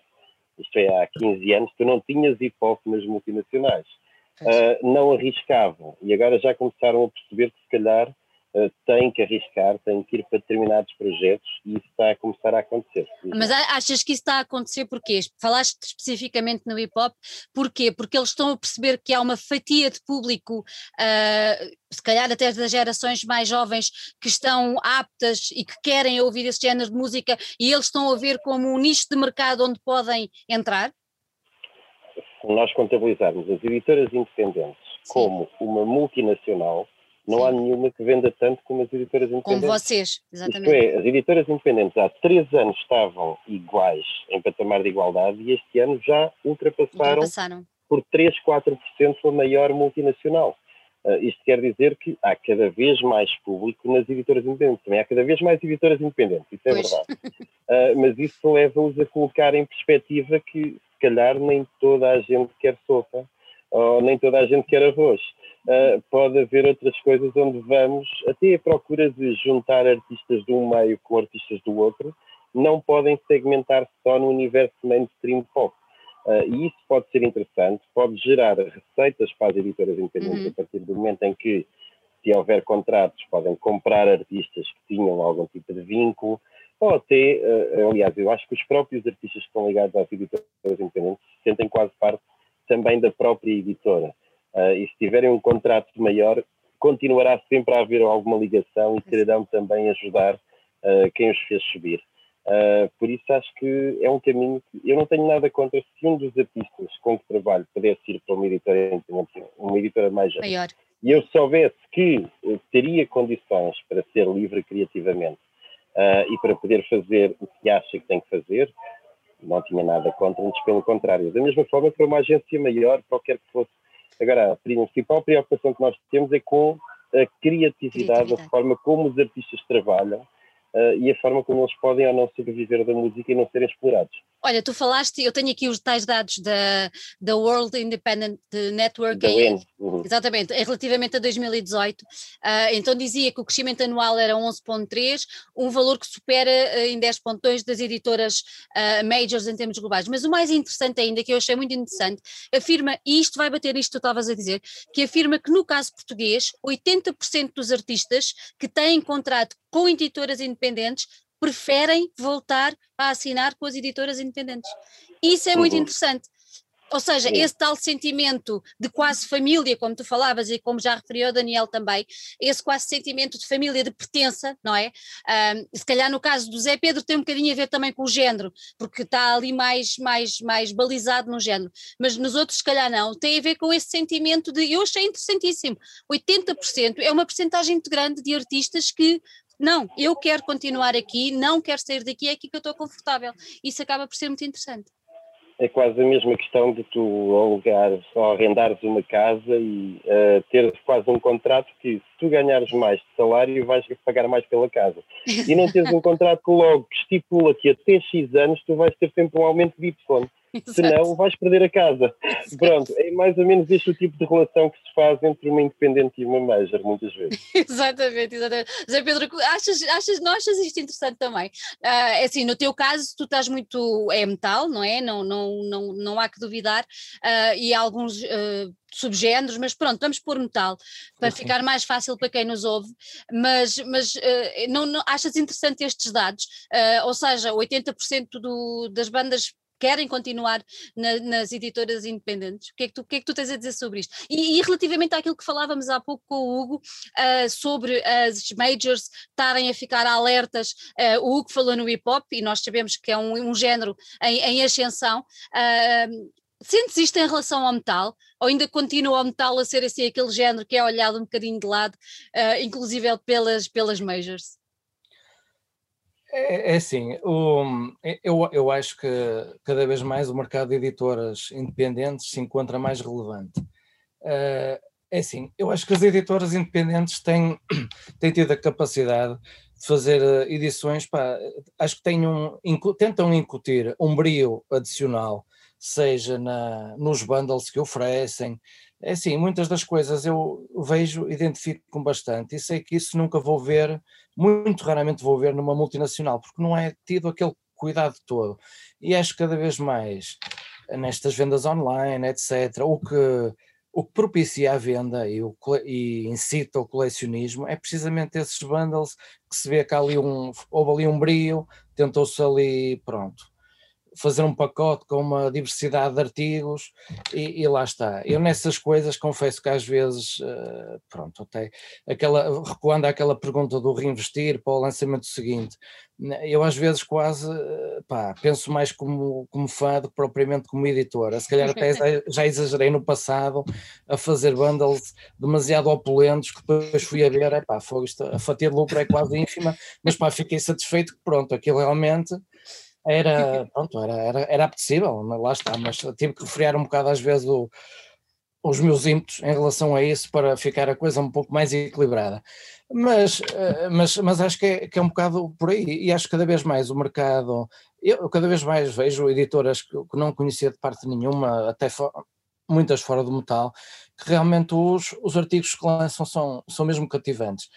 isto é, há 15 anos, tu não tinhas hip hop nas multinacionais. Uh, não arriscavam e agora já começaram a perceber que se calhar uh, têm que arriscar, têm que ir para determinados projetos e isso está a começar a acontecer. Mas achas que isso está a acontecer porquê? Falaste especificamente no hip hop, porquê? Porque eles estão a perceber que há uma fatia de público uh, se calhar até das gerações mais jovens que estão aptas e que querem ouvir esse género de música e eles estão a ver como um nicho de mercado onde podem entrar? Se nós contabilizarmos as editoras independentes Sim. como uma multinacional, não há nenhuma que venda tanto como as editoras independentes. Como vocês, exatamente. Isto é, as editoras independentes há três anos estavam iguais em patamar de igualdade e este ano já ultrapassaram, ultrapassaram. por 3, 4% a maior multinacional. Uh, isto quer dizer que há cada vez mais público nas editoras independentes. Também há cada vez mais editoras independentes, isso é pois. verdade. Uh, mas isso leva-os a colocar em perspectiva que, se calhar, nem toda a gente quer sopa, ou nem toda a gente quer arroz. Uh, pode haver outras coisas onde vamos até à procura de juntar artistas de um meio com artistas do outro, não podem segmentar-se só no universo mainstream pop. Uh, e isso pode ser interessante, pode gerar receitas para as editoras independentes uhum. a partir do momento em que, se houver contratos, podem comprar artistas que tinham algum tipo de vínculo, ou até, uh, aliás, eu acho que os próprios artistas que estão ligados às editoras independentes se sentem quase parte também da própria editora. Uh, e se tiverem um contrato maior, continuará sempre a haver alguma ligação e quererão também ajudar uh, quem os fez subir. Uh, por isso acho que é um caminho que eu não tenho nada contra se um dos artistas com que trabalho pudesse ir para uma editora, uma editora mais maior e eu soubesse que teria condições para ser livre criativamente uh, e para poder fazer o que acha que tem que fazer, não tinha nada contra, antes pelo contrário. Da mesma forma que uma agência maior, qualquer que fosse. Agora, a principal preocupação que nós temos é com a criatividade, criatividade. a forma como os artistas trabalham uh, e a forma como eles podem ou não sobreviver da música e não serem explorados. Olha, tu falaste, eu tenho aqui os tais dados da, da World Independent Network, em, uhum. exatamente, relativamente a 2018, uh, ah, então dizia que o crescimento anual era 11.3, um valor que supera uh, em 10.2 das editoras uh, majors em termos globais, mas o mais interessante ainda, que eu achei muito interessante, afirma, e isto vai bater isto que tu estavas a dizer, que afirma que no caso português, 80% dos artistas que têm contrato com editoras independentes preferem voltar a assinar com as editoras independentes. Isso é muito uhum. interessante. Ou seja, Sim. esse tal sentimento de quase família, como tu falavas e como já referiu o Daniel também, esse quase sentimento de família, de pertença, não é? Um, se calhar no caso do Zé Pedro tem um bocadinho a ver também com o género, porque está ali mais, mais, mais balizado no género, mas nos outros se calhar não, tem a ver com esse sentimento de, eu achei interessantíssimo, 80% é uma percentagem muito grande de artistas que não, eu quero continuar aqui, não quero sair daqui, é aqui que eu estou confortável. Isso acaba por ser muito interessante. É quase a mesma questão de tu alugares ou arrendares uma casa e uh, teres quase um contrato que se tu ganhares mais de salário vais pagar mais pela casa. E não teres um *laughs* contrato logo que estipula que até X anos tu vais ter sempre um aumento de Y. senão vais perder a casa. Exato. Pronto, é mais ou menos este o tipo de relação que se faz entre uma independente e uma major, muitas vezes. *laughs* exatamente, exatamente. Zé Pedro, achas, achas, não achas isto interessante também? Uh, é assim, no teu caso, tu estás muito, é metal, não é? Não, não, não, não há que duvidar, uh, e alguns uh, subgéneros, mas pronto, vamos pôr metal para ficar *laughs* *laughs* mais fácil para quem nos ouve. Mas, mas uh, não, não, achas interessante estes dados? Uh, ou seja, 80% do, das bandas querem continuar na, nas editoras independentes. O que, é que, tu, o que, é que tu tens a dizer sobre isto? E, e relativamente àquilo que falávamos há pouco com o Hugo, uh, sobre as majors estarem a ficar alertas, uh, o Hugo falou no hip hop e nós sabemos que é um, um género em, em ascensão. Uh, Sentes isto em relação ao metal? Ou ainda continua o metal a ser assim aquele género que é olhado um bocadinho de lado, uh, inclusive pelas, pelas majors? É, é assim, o, eu, eu acho que cada vez mais o mercado de editoras independentes se encontra mais relevante. Uh, é assim, eu acho que as editoras independentes têm, *clears throat* têm tido a capacidade de fazer eh, edições, pá, acho que têm um, tentam incutir um brio adicional, seja na, nos bundles que oferecem, é assim, muitas das coisas eu vejo, identifico com bastante e sei que isso nunca vou ver, muito raramente vou ver numa multinacional, porque não é tido aquele cuidado todo. E acho que cada vez mais nestas vendas online, etc., o que, o que propicia a venda e, o, e incita o colecionismo é precisamente esses bundles que se vê que ali um, houve ali um brilho, tentou-se ali, pronto, fazer um pacote com uma diversidade de artigos e, e, lá está. Eu nessas coisas confesso que às vezes, uh, pronto, até aquela, recuando àquela pergunta do reinvestir para o lançamento seguinte, né, eu às vezes quase, eh, pá, penso mais como, como fã do que propriamente como editora. Se calhar até já *laughs* exagerei no passado a fazer bundles demasiado opulentos que depois fui a ver, é pá, foi, a fatia de lucro é quase ínfima, mas pá, fiquei satisfeito que pronto, aquilo realmente era, pronto, era, era, era apetecível, lá está, mas tive que refriar um bocado às vezes o, os meus ímpetos em relação a isso para ficar a coisa um pouco mais equilibrada. Mas, eh, mas, mas acho que é, que é um bocado por aí, e acho que cada vez mais o mercado, eu cada vez mais vejo editoras que, que não conhecia de parte nenhuma, até muitas fora do metal, que realmente os, os artigos que lançam são, são mesmo cativantes.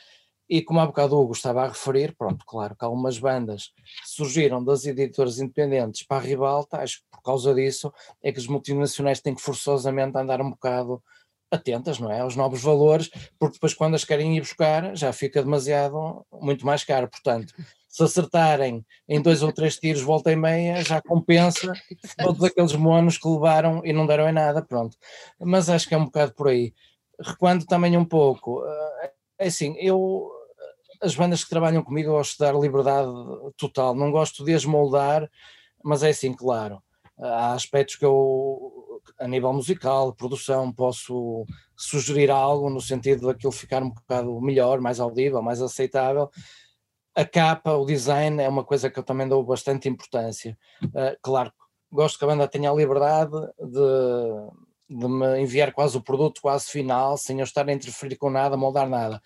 E como há bocado o Hugo estava a referir, pronto, claro que algumas bandas surgiram das editoras independentes para a ribalta, acho que por causa disso é que as multinacionais têm que forçosamente andar um bocado atentas, não é, aos novos valores, porque depois quando as querem ir buscar já fica demasiado, muito mais caro, portanto se acertarem em dois ou três tiros volta e meia, já compensa todos aqueles monos que levaram e não deram em nada, pronto. Mas acho que é um bocado por aí. Recuando também um pouco, eh, é assim, eu as bandas que trabalham comigo eu gosto de dar liberdade total, não gosto de as moldar, mas é assim, claro, há aspectos que eu, a nível musical, produção, posso sugerir algo no sentido daquilo ficar um bocado melhor, mais audível, mais aceitável. A capa, o design é uma coisa que eu também dou bastante importância. Uh, claro, gosto que a banda tenha a liberdade de, de me enviar quase o produto quase final, sem eu estar a interferir com nada, moldar nada.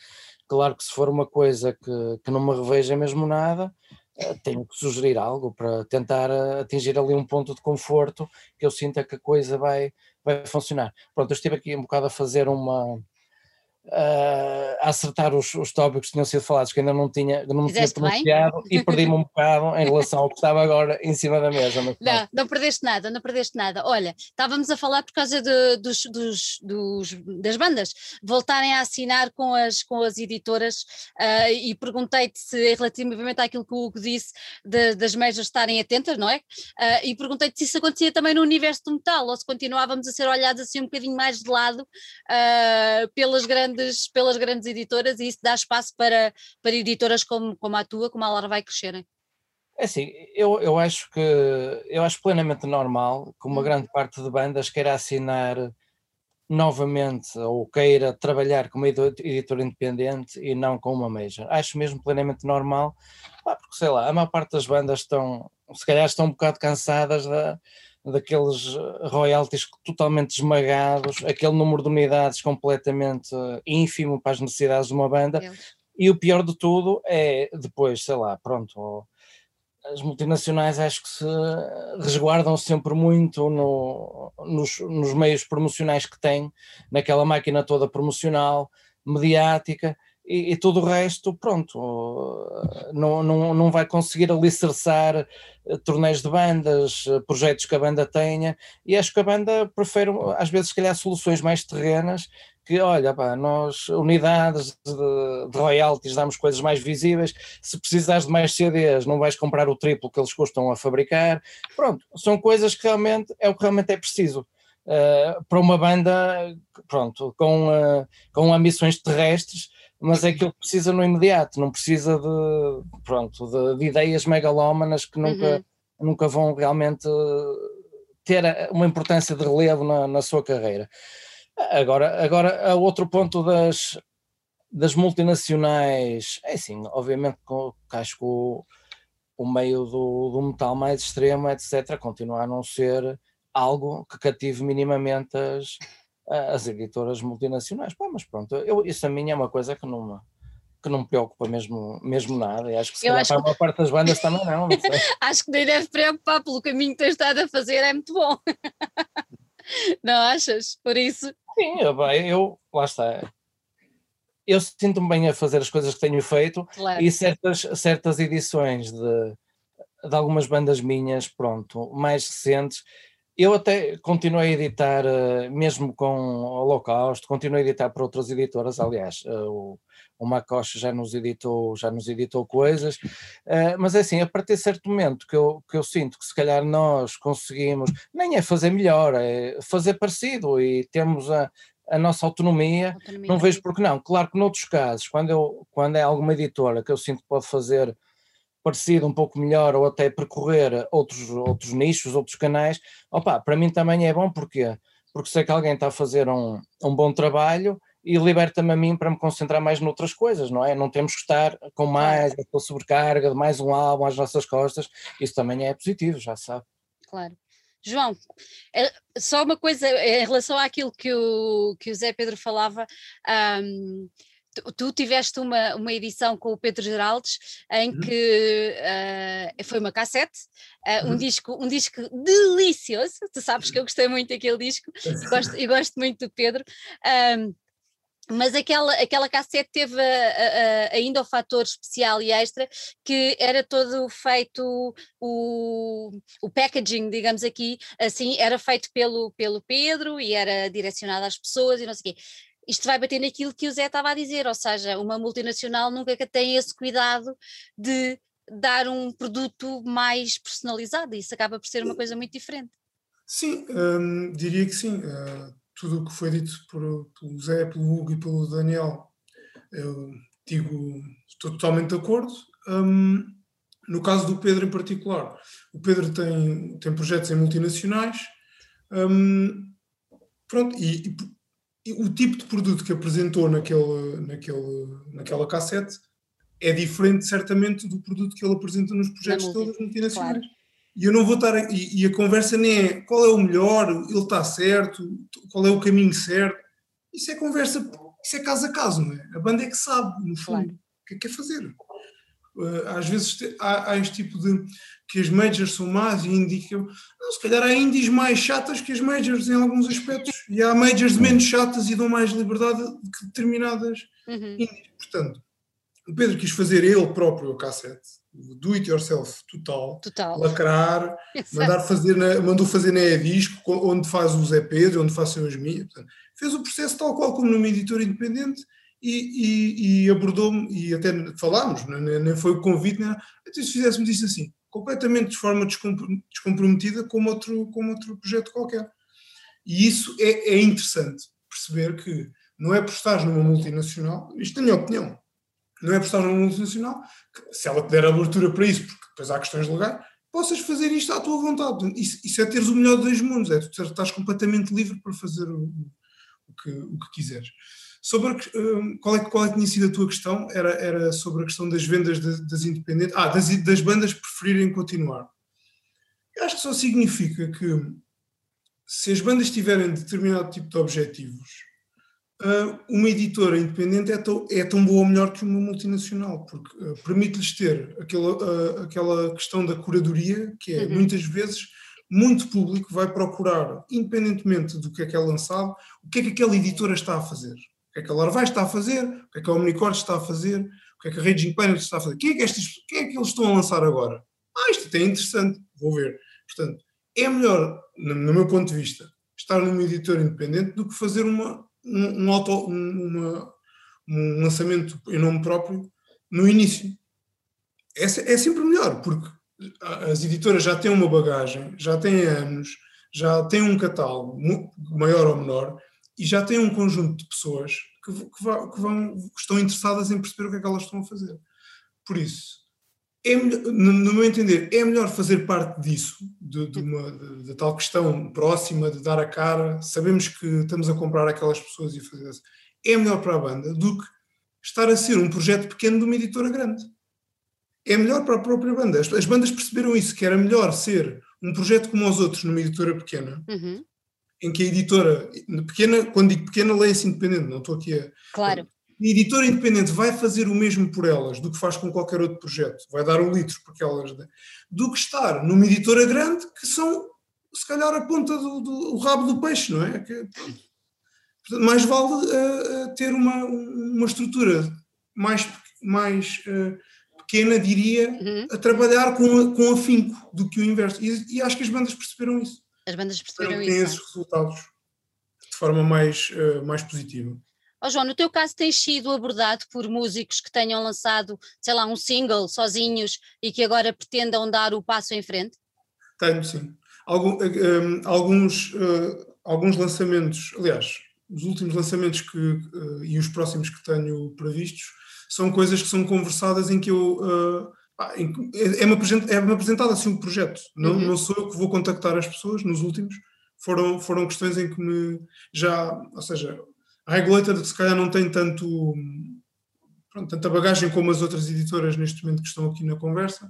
Claro que se for uma coisa que, que não me reveja mesmo nada, eh, tenho que sugerir algo para tentar eh, atingir ali um ponto de conforto que eu sinta que a coisa vai, vai funcionar. Pronto, eu estive aqui um bocado a fazer uma, uh, a acertar os, os tópicos que tinham sido falados, que ainda não tinha, não me tinha pronunciado e perdi-me um bocado em relação ao que estava agora em cima da mesa. Não, não perdeste nada, não perdeste nada. Olha, estávamos a falar por causa de, dos, dos, dos, das bandas voltarem a assinar com as, com as editoras uh, e perguntei-te se relativamente àquilo que o Hugo disse de, das majors estarem atentas, não é? Uh, e perguntei-te se isso acontecia também no universo do metal ou se continuávamos a ser olhados assim um bocadinho mais de lado uh, pelas grandes grandes, pelas grandes editoras e isso dá espaço para, para editoras como, como a tua, como a Lara vai crescerem? É assim, eu, eu acho que eu acho plenamente normal que uma hum. grande parte de bandas queira assinar novamente ou queira trabalhar como editor independente e não com uma major. Acho mesmo plenamente normal, porque sei lá, a maior parte das bandas estão, se calhar estão um bocado cansadas da, daqueles eh, royalties totalmente esmagados, aquele número de unidades completamente eh, ínfimo para as necessidades de uma banda. E o pior de tudo é depois, sei lá, pronto, as multinacionais acho que se resguardam sempre muito no, nos, nos meios promocionais que têm, naquela máquina toda promocional, mediática, e, e tudo o resto, pronto, não, não, não vai conseguir alicerçar eh, torneios de bandas, eh, projetos que a banda tenha, e acho que a banda prefere, às vezes, se calhar, soluções mais terrenas, que olha, pá, nós, unidades de, de royalties, damos coisas mais visíveis, se precisares de mais CDs, não vais comprar o triplo que eles custam a fabricar, pronto, são coisas que realmente, é o que realmente é preciso. Uh, para uma banda, pronto, com, uh, com ambições terrestres, mas é aquilo que precisa no imediato, não precisa de, pronto, de, de ideias megalómanas que nunca, uhum. nunca vão realmente ter uma importância de relevo na, na sua carreira. Agora, agora, outro ponto das, das multinacionais, é assim, obviamente que acho que o, o meio do, do metal mais extremo, etc., continua a não ser algo que cative minimamente as, as editoras multinacionais. Pá, mas pronto, eu, isso a mim é uma coisa que não me, que não me preocupa mesmo, mesmo nada. E acho que se calhar para a maior parte das bandas também não. não *laughs* acho que nem deve preocupar pelo caminho que tens estado a fazer, é muito bom. *laughs* não achas? Por isso. Sim, eu, eu lá está. Eu sinto-me bem a fazer as coisas que tenho feito claro. e certas, certas edições de, de algumas bandas minhas, pronto, mais recentes, eu até continuo a editar, uh, mesmo com o Holocausto, continuo a editar para outras editoras, aliás, uh, o, o Macoche já nos editou, já nos editou coisas, uh, mas é assim, a partir de certo momento que eu, que eu sinto que se calhar nós conseguimos, nem é fazer melhor, é fazer parecido e temos a, a nossa autonomia, autonomia, não vejo porque não. Claro que noutros casos, quando, eu, quando é alguma editora que eu sinto que pode fazer parecido, um pouco melhor, ou até percorrer outros, outros nichos, outros canais, opa, para mim também é bom, porque Porque sei que alguém está a fazer um, um bom trabalho e liberta-me a mim para me concentrar mais noutras coisas, não é? Não temos que estar com mais a sobrecarga de mais um álbum às nossas costas, isso também é positivo, já sabe. Claro. João, é, só uma coisa em relação àquilo que o, que o Zé Pedro falava, um, tu, tiveste uma, uma edição com o Pedro Geraldes em uhum. que uh, foi uma cassete, uh, um, uhum. disco, um disco delicioso, tu sabes que eu gostei muito daquele disco e gosto, e gosto muito do Pedro. Um, mas aquela, aquela cassete teve ainda o fator especial e extra que era todo feito o, o packaging, digamos aqui, assim, era feito pelo, pelo Pedro e era direcionado às pessoas e não sei o quê isto vai bater naquilo que o Zé estava a dizer, ou seja, uma multinacional nunca tem esse cuidado de dar um produto mais personalizado. Isso acaba por ser uma coisa muito diferente. Sim, hum, diria que sim. Uh, tudo o que foi dito por, pelo Zé, pelo Hugo e pelo Daniel, eu digo, estou totalmente de acordo. Um, no caso do Pedro em particular, o Pedro tem, tem projetos em multinacionais. Um, pronto, e, e, o tipo de produto que apresentou naquele, naquele, naquela cassete é diferente, certamente, do produto que ele apresenta nos projetos todos multinacionais. Claro. E eu não vou estar. E, e, a conversa nem é qual é o melhor, ele está certo, qual é o caminho certo. Isso é conversa, isso é caso a caso, não é? A banda é que sabe, no fundo, claro. o que é que quer fazer. Uh, às vezes há, há, este tipo de. que as majors são más e indicam. Não, se calhar há indies mais chatas que as majors em alguns aspectos. E há majors menos chatas e dão mais liberdade que determinadas uhum. indies. Portanto, o Pedro quis fazer ele próprio a cassete do it yourself total, total. lacrar, mandar fazer na, mandou fazer na E-Disco, onde faz os EPs, onde faz as minhas. fez o processo tal qual como numa editora independente e, e, e abordou-me, e até falámos, nem, nem foi o convite, nem, então se fizéssemos isso assim, completamente de forma descomprometida, como outro, como outro projeto qualquer. E isso é, é interessante, perceber que não é por estar numa multinacional, isto é a minha opinião, não é por estar numa multinacional, que, se ela te der abertura para isso, porque depois há questões legais, possas fazer isto à tua vontade. Isso, isso é teres o melhor dos dois mundos, é tu estás completamente livre para fazer o, o, que, o que quiseres. Sobre hum, qual, é, qual é que tinha sido a tua questão? Era, era sobre a questão das vendas de, das independentes, ah, das, das bandas preferirem continuar. Eu acho que só significa que se as bandas tiverem determinado tipo de objetivos uh, uma editora independente é tão, é tão boa ou melhor que uma multinacional, porque uh, permite-lhes ter aquela, uh, aquela questão da curadoria, que é uhum. muitas vezes muito público vai procurar, independentemente do que é que é lançado, o que é que aquela editora está a fazer. Que é que a Larvai está a fazer, o que é que a Omnicord está a fazer, o que é que a Raging Planet está a fazer. Quem é que, estes, quem é que eles estão a lançar agora? Ah, isto até é interessante, vou ver. Portanto, é melhor, no, no meu ponto de vista, estar numa editora independente do que fazer uma, um, um, auto, uma, um lançamento em nome próprio no início. É, é sempre melhor, porque as editoras já têm uma bagagem, já têm anos, já têm um catálogo maior ou menor e já têm um conjunto de pessoas que, que, vão, que, vão, que estão interessadas em perceber o que é que elas estão a fazer. Por isso, é, no meu entender, é melhor fazer parte disso, de, de uma de, de, tal questão próxima, de dar a cara, sabemos que estamos a comprar aquelas pessoas e fazer isso. É melhor para a banda do que estar a ser um projeto pequeno de uma editora grande. É melhor para a própria banda. As, as bandas perceberam isso, que era melhor ser um projeto como os outros numa editora pequena, uhum. Em que a editora pequena, quando digo pequena, leia-se independente, não estou aqui a. Claro a editora independente vai fazer o mesmo por elas do que faz com qualquer outro projeto, vai dar um litro porque elas do que estar numa editora grande que são se calhar a ponta do, do o rabo do peixe, não é? Que, portanto, mais vale uh, ter uma, uma estrutura mais, mais uh, pequena, diria, uhum. a trabalhar com, com afinco do que o inverso. E, e, acho que as bandas perceberam isso. As bandas perceberam isso. Têm esses resultados de forma mais, uh, mais positiva. Oh, João, no teu caso tens sido abordado por músicos que tenham lançado, sei lá, um single sozinhos e que agora pretendam dar o passo em frente? Tenho, sim. Algum, um, alguns, uh, alguns lançamentos, aliás, os últimos lançamentos que, uh, e os próximos que tenho previstos são coisas que são conversadas em que eu. É-me apresentado, é apresentado assim um projeto, não, uhum. não sou eu que vou contactar as pessoas, nos últimos foram, foram questões em que me já, ou seja, a Regulator se calhar não tem tanto, pronto, tanta bagagem como as outras editoras neste momento que estão aqui na conversa,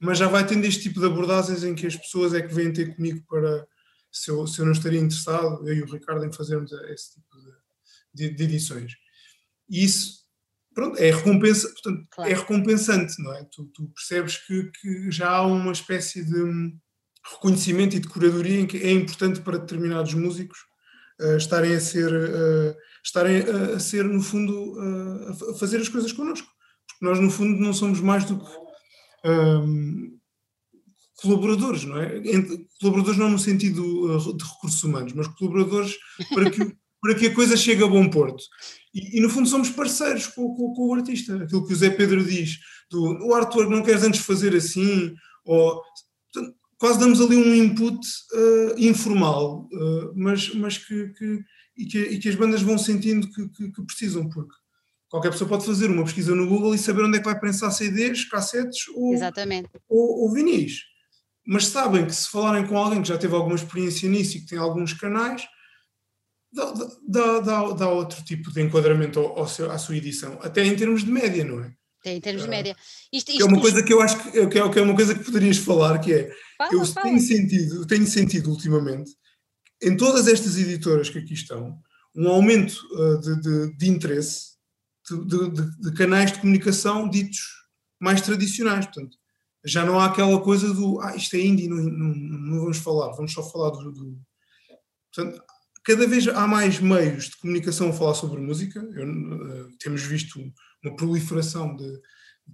mas já vai tendo este tipo de abordagens em que as pessoas é que vêm ter comigo para se eu, se eu não estaria interessado, eu e o Ricardo, em fazermos esse tipo de, de, de edições. E isso pronto, é, recompensa, portanto, claro. é recompensante, não é? Tu, tu percebes que, que, já há uma espécie de reconhecimento e de curadoria em que é importante para determinados músicos uh, estarem a ser uh, estarem a, a ser, no fundo, a, a, fazer as coisas connosco. Porque nós, no fundo, não somos mais do que um, colaboradores, não é? Entre, colaboradores não no sentido uh, de recursos humanos, mas colaboradores para que, para que a coisa chegue a bom porto. E, e no fundo somos parceiros com, com, com, o artista. Aquilo que o Zé Pedro diz, do, o artwork não queres antes fazer assim, ou portanto, quase damos ali um input uh, informal, uh, mas, mas que, que, e que, e que, as bandas vão sentindo que, que, que, precisam, porque qualquer pessoa pode fazer uma pesquisa no Google e saber onde é que vai prensar CDs, cassetes ou, ou, ou vinis. Mas sabem que se falarem com alguém que já teve alguma experiência nisso e que tem alguns canais, dá, dá, dá, dá outro tipo de enquadramento ao, ao seu, à sua edição, até em termos de média, não é? Até em termos de média. Isto, isto é uma coisa que eu acho que, que, é, que é uma coisa que poderias falar, que é, fala, eu fala. tenho sentido, tenho sentido ultimamente, em todas estas editoras que aqui estão, um aumento uh, de, de, de, interesse de, de, de, canais de comunicação ditos mais tradicionais. Portanto, já não há aquela coisa do ah, isto é indie, não, não, não vamos falar, vamos só falar do. do... Portanto, cada vez há mais meios de comunicação a falar sobre música. Eu, uh, temos visto uma proliferação de,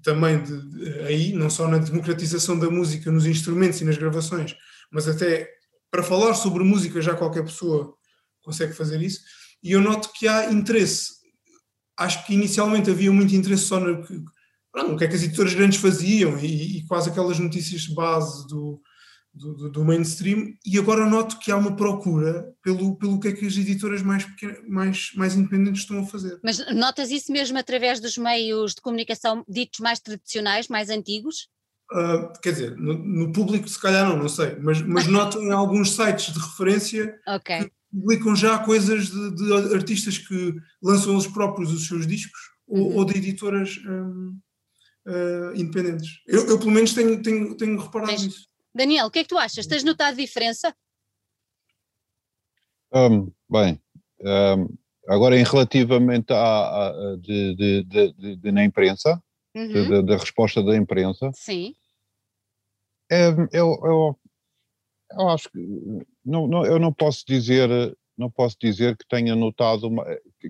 também de, de, aí, não só na democratização da música nos instrumentos e nas gravações, mas até para falar sobre música já qualquer pessoa consegue fazer isso. E eu noto que há interesse. Acho que inicialmente havia muito interesse só no, no que é que as editoras grandes faziam e, e quase aquelas notícias de base do, do, do, mainstream, e agora noto que há uma procura pelo, pelo que é que as editoras mais, mais, mais independentes estão a fazer. Mas notas isso mesmo através dos meios de comunicação ditos mais tradicionais, mais antigos? Uh, quer dizer, no, no, público se calhar não, não sei, mas, mas noto em alguns sites de referência okay. que publicam já coisas de, de, artistas que lançam eles próprios os seus discos uhum. ou, ou, de editoras um, uh, ah, independentes. Eu, eu, pelo menos tenho, tenho, tenho reparado Tens, isso. Daniel, o que é que tu achas? Tens notado diferença? Um, bem, um, agora em relativamente à, à de, de, de, de, na imprensa, uhum. da resposta da imprensa. Sim. É, eu, eu, eu acho que não, não, eu não posso dizer não posso dizer que tenha notado uma,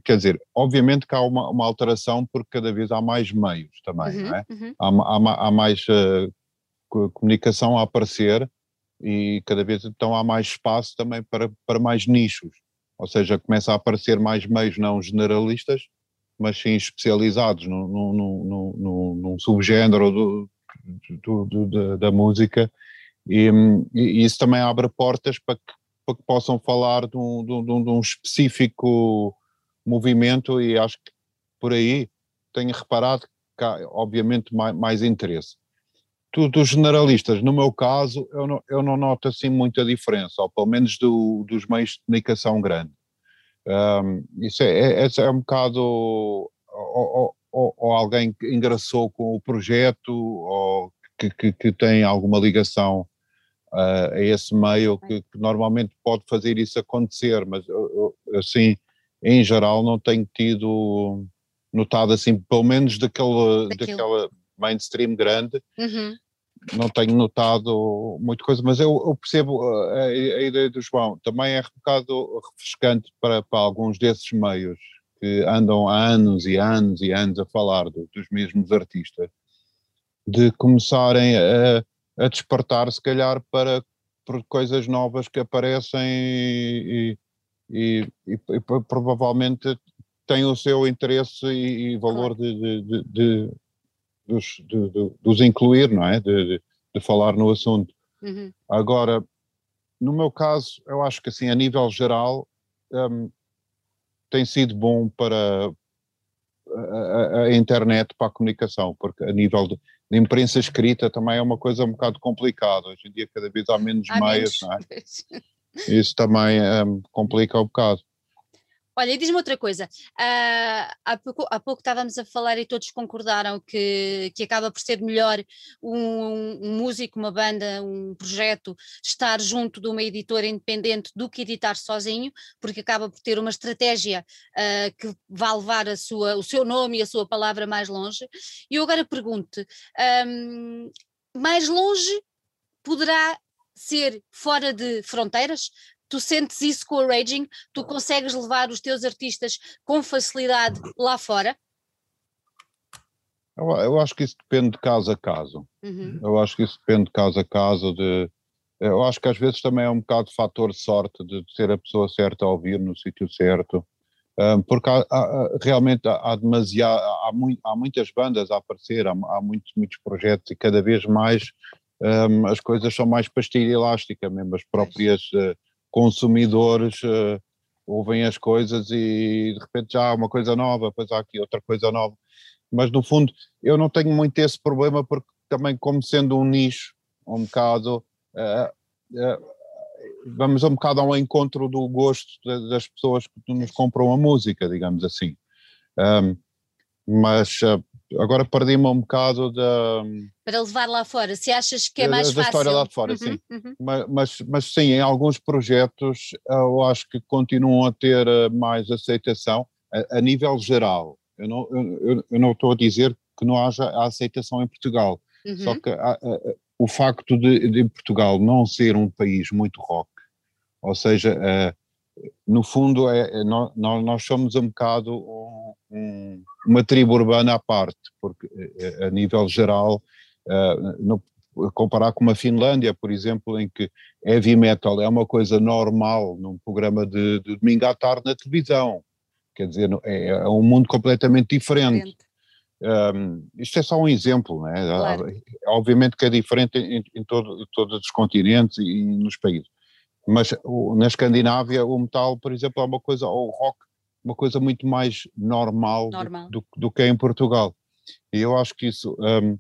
quer dizer, obviamente que há uma, uma alteração porque cada vez há mais meios também, uhum, é? uhum. há, há, há, mais uh, comunicação a aparecer e cada vez então há mais espaço também para, para mais nichos, ou seja, começa a aparecer mais meios não generalistas, mas sim especializados num, num, num, num subgénero do, do, do, da música. E, e, isso também abre portas para que, para que possam falar de um, de, um, de um específico movimento e acho que por aí tenho reparado que há obviamente mais, mais interesse dos generalistas, no meu caso, eu não, eu não noto assim muita diferença, ou pelo menos do, dos meios de comunicação grande. Um, isso é, é, é, um bocado ou, ou, ou, alguém que engraçou com o projeto ou que, que, que tem alguma ligação uh, a esse meio que, que, normalmente pode fazer isso acontecer, mas eu, eu, assim, em geral, não tenho tido notado assim, pelo menos daquele, daquela mainstream grande, uhum não tenho notado muita coisa, mas eu, eu percebo uh, a, a, ideia do João. Também é um bocado refrescante para, para alguns desses meios que andam há anos e anos e anos a falar do, dos mesmos artistas, de começarem a, a despertar, se calhar, para, para coisas novas que aparecem e, e, e, e provavelmente têm o seu interesse e, valor de, de, de, dos, de, de, dos incluir, não é? De, de falar no assunto. Uhum. Agora, no meu caso, eu acho que assim, a nível geral, um, tem sido bom para a, a, internet para a comunicação, porque a nível de, de, imprensa escrita também é uma coisa um bocado complicada. Hoje em dia cada vez há menos há meios, menos. não é? Isso também um, complica um bocado. Olha, e diz-me outra coisa. Uh, há, pouco, há pouco estávamos a falar e todos concordaram que, que acaba por ser melhor um, um, músico, uma banda, um projeto estar junto de uma editora independente do que editar sozinho, porque acaba por ter uma estratégia uh, que vai levar a sua, o seu nome e a sua palavra mais longe. E eu agora pergunto: um, mais longe poderá ser fora de fronteiras? Tu sentes isso com a Raging? Tu consegues levar os teus artistas com facilidade lá fora? Eu, eu acho que isso depende de caso a caso. Uhum. Eu acho que isso depende de caso a caso de eu acho que às vezes também é um bocado de fator de sorte de ser a pessoa certa a ouvir no sítio certo, porque há, há, realmente há, demasiado, há, muito, há, muitas bandas a aparecer, há, há muitos, muitos projetos e cada vez mais um, as coisas são mais pastilha elástica, mesmo as próprias uh, consumidores uh, ouvem as coisas e de repente já há uma coisa nova, depois há aqui outra coisa nova. Mas no fundo eu não tenho muito esse problema porque também como sendo um nicho, um bocado uh, vamos um bocado ao encontro do gosto das pessoas que nos compram a música, digamos assim. Um, mas uh, agora perdi-me um bocado da. Para levar lá fora, se achas que é mais da, fácil. Da história lá fora, uhum, sim. Uhum. Mas, mas, mas, sim, em alguns projetos eu acho que continuam a ter eh, mais aceitação a, a nível geral. Eu não, eu, eu, não estou a dizer que não haja a aceitação em Portugal, uhum. só que a, o facto de, de, Portugal não ser um país muito rock, ou seja, uh, no fundo é, é nós, nós, somos um bocado um, uma tribo urbana à parte, porque uh, a nível geral, uh, no, comparar com uma Finlândia, por exemplo, em que heavy metal é uma coisa normal num programa de, de domingo à tarde na televisão, quer dizer, é, é um mundo completamente diferente. Um, isto é só um exemplo, né? Claro. obviamente que é diferente em, em todo, todos os continentes e nos países, mas o, na Escandinávia o metal, por exemplo, é uma coisa, ou o rock, uma coisa muito mais normal, normal. Do, do, que é em Portugal. E eu acho que isso, um,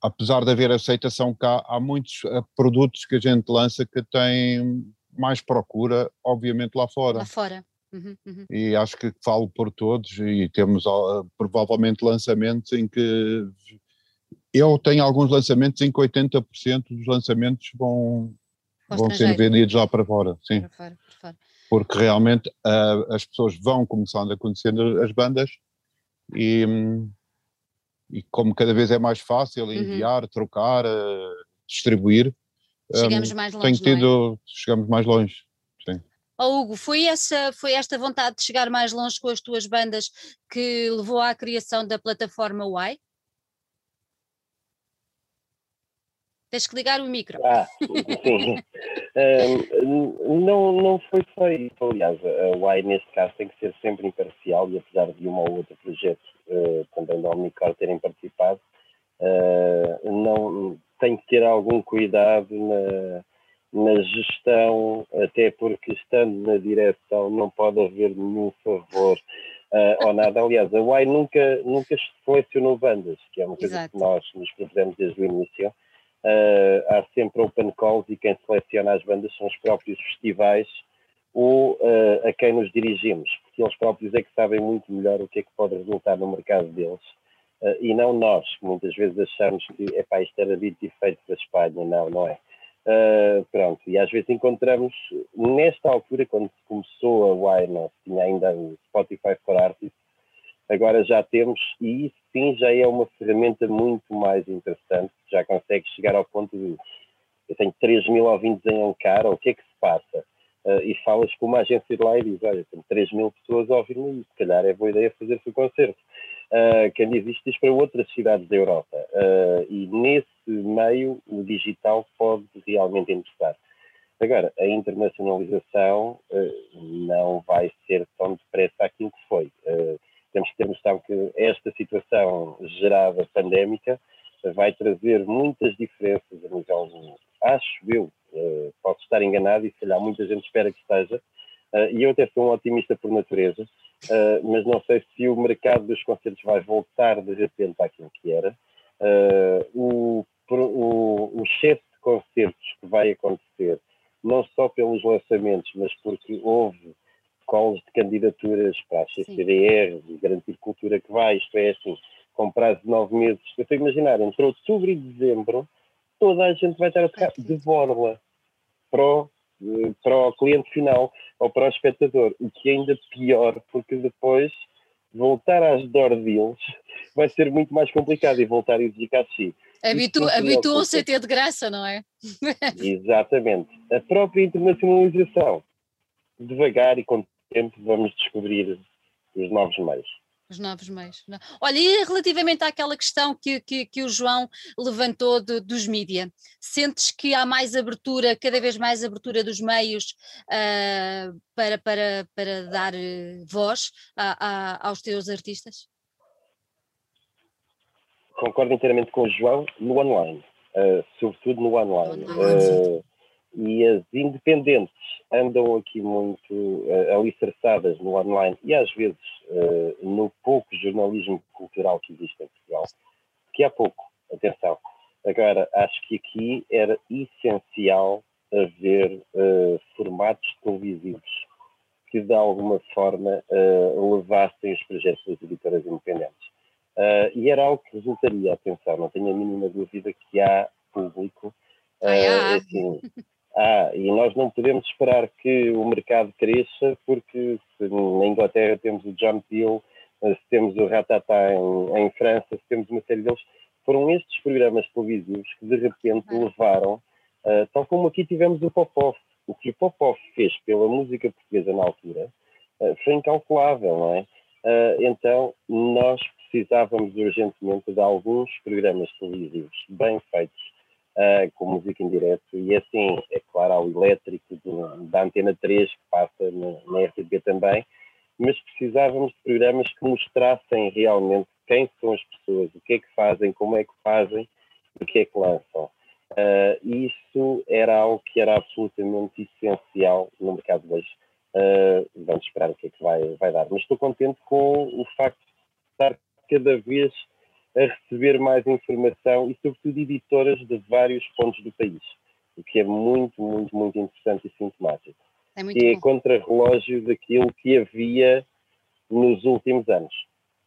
apesar de haver aceitação cá, há muitos uh, produtos que a gente lança que têm mais procura, obviamente, lá fora. Lá fora. Uhum, uhum. E acho que falo por todos e temos uh, provavelmente lançamentos em que eu tenho alguns lançamentos em que 80% dos lançamentos vão, vão ser vendidos lá para fora, sim. Para fora, para fora. Porque realmente uh, as pessoas vão começando a conhecer as bandas e, e como cada vez é mais fácil uhum. enviar, uhum. trocar, uh, distribuir, chegamos um, mais longe. Tenho é? tido, é? chegamos mais longe. Oh, Hugo, foi, essa, foi esta vontade de chegar mais longe com as tuas bandas que levou à criação da plataforma Y? Tens que ligar o micro. Ah, sim. um, não, não foi só isso. Aliás, a Y neste caso tem que ser sempre imparcial e apesar de um ou outro projeto uh, também da Omnicor terem participado, uh, não, tem que ter algum cuidado na na gestão, até porque estando na direção não pode haver nenhum favor uh, ou nada. Aliás, a UAI nunca, nunca selecionou bandas, que é uma coisa Exato. que nós nos propusemos desde o início. Uh, há sempre open calls e quem seleciona as bandas são os próprios festivais ou uh, a quem nos dirigimos, porque eles próprios é que sabem muito melhor o que é que pode resultar no mercado deles. Uh, e não nós, que muitas vezes achamos que epá, isto era dito e feito para a Espanha. Não, não é. Pronto, e às vezes encontramos, nesta altura, quando começou a Wine, tinha ainda o Spotify for Artists, agora já temos, e isso sim já é uma ferramenta muito mais interessante, já consegue chegar ao ponto de eu tenho 3 mil ouvintes em Ankara, o que é que se passa? Uh, e falas com uma agência de lá e diz, olha, tenho 3 mil pessoas a ouvir-me, se calhar é boa ideia fazer-se o concerto. Uh, quem diz isto diz para outras cidades da Europa. Uh, e nesse meio o digital pode realmente interessar. Agora, a internacionalização não vai ser tão depressa aquilo que foi. Temos que ter noção que esta situação gerada pandémica vai trazer muitas diferenças a nível, acho eu, posso estar enganado e se calhar muita gente espera que esteja, e eu até sou um otimista por natureza, uh, mas não sei se o mercado dos concertos vai voltar de repente àquilo que era. O, o, o excesso de concertos que vai acontecer, não só pelos lançamentos, mas porque houve calls de candidaturas para a CCDR, de garantir cultura que vai, isto é assim, com prazo de nove meses. Eu estou a imaginar, entre outubro e dezembro, toda a gente vai estar a tocar de borla para o para o cliente final ou para o espectador, o que é ainda pior, porque depois voltar às door deals vai ser muito mais complicado e voltar a exigir si. Habitu Habituam-se a ter de graça, não é? Exatamente. A própria internacionalização. Devagar e com tempo vamos descobrir os novos meios. Os novos meios. Olha, e relativamente àquela questão que, que, que o João levantou de, dos mídia, sentes que há mais abertura, cada vez mais abertura dos meios uh, para, para, para dar eh, voz a, a, aos teus artistas? Concordo inteiramente com o João no online, uh, sobretudo no online. online uh, e as independentes andam aqui muito uh, alicerçadas no online e às vezes uh, no pouco jornalismo cultural que existe em Portugal, que há pouco, atenção. Agora, acho que aqui era essencial haver uh, formatos televisivos que de alguma forma uh, levassem os projetos das editoras independentes. e era algo que resultaria, atenção, não tenho a mínima dúvida que há público. Ah, assim, *laughs* ah, e nós não podemos esperar que o mercado cresça, porque na Inglaterra temos o John Peel, se temos o Ratata em, em, França, se temos uma série deles, foram estes programas televisivos que de repente levaram, uh, tal como aqui tivemos o Popov. O que o Popov fez pela música portuguesa na altura uh, foi incalculável, não é? Então, nós precisávamos urgentemente de alguns programas televisivos bem feitos, uh, com música em direto. E assim, é claro, há o elétrico do, da Antena 3, que passa na, na RTP também, mas precisávamos de programas que mostrassem realmente quem são as pessoas, o que é que fazem, como é que fazem, o que é que lançam. Uh, isso era algo que era absolutamente essencial no mercado de hoje. Uh, vamos esperar o que é que vai, vai dar. Mas estou contente com o facto de estar cada vez a receber mais informação e, sobretudo, editoras de vários pontos do país, o que é muito, muito, muito interessante e sintomático. É muito e é contra-relógio daquilo que havia nos últimos anos.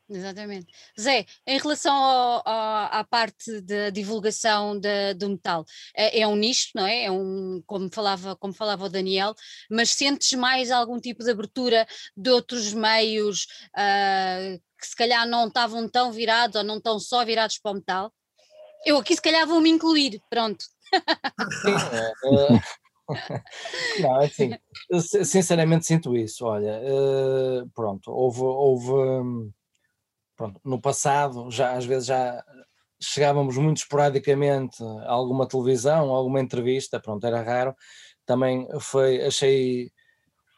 Exatamente. Zé, em relação ao, ao, à parte da divulgação de, do metal, é, é, um nicho, não é? É um, como falava, como falava o Daniel, mas sentes mais algum tipo de abertura de outros meios uh, que se calhar não estavam tão virados ou não estão só virados para o metal? Eu aqui se calhar vou me incluir, pronto. *laughs* Sim, é, é... não, assim, sinceramente sinto isso, olha, uh, pronto, houve, houve hum, pronto, no passado, já às vezes já chegávamos muito esporadicamente a alguma televisão, a alguma entrevista, pronto, era raro. Também foi, achei,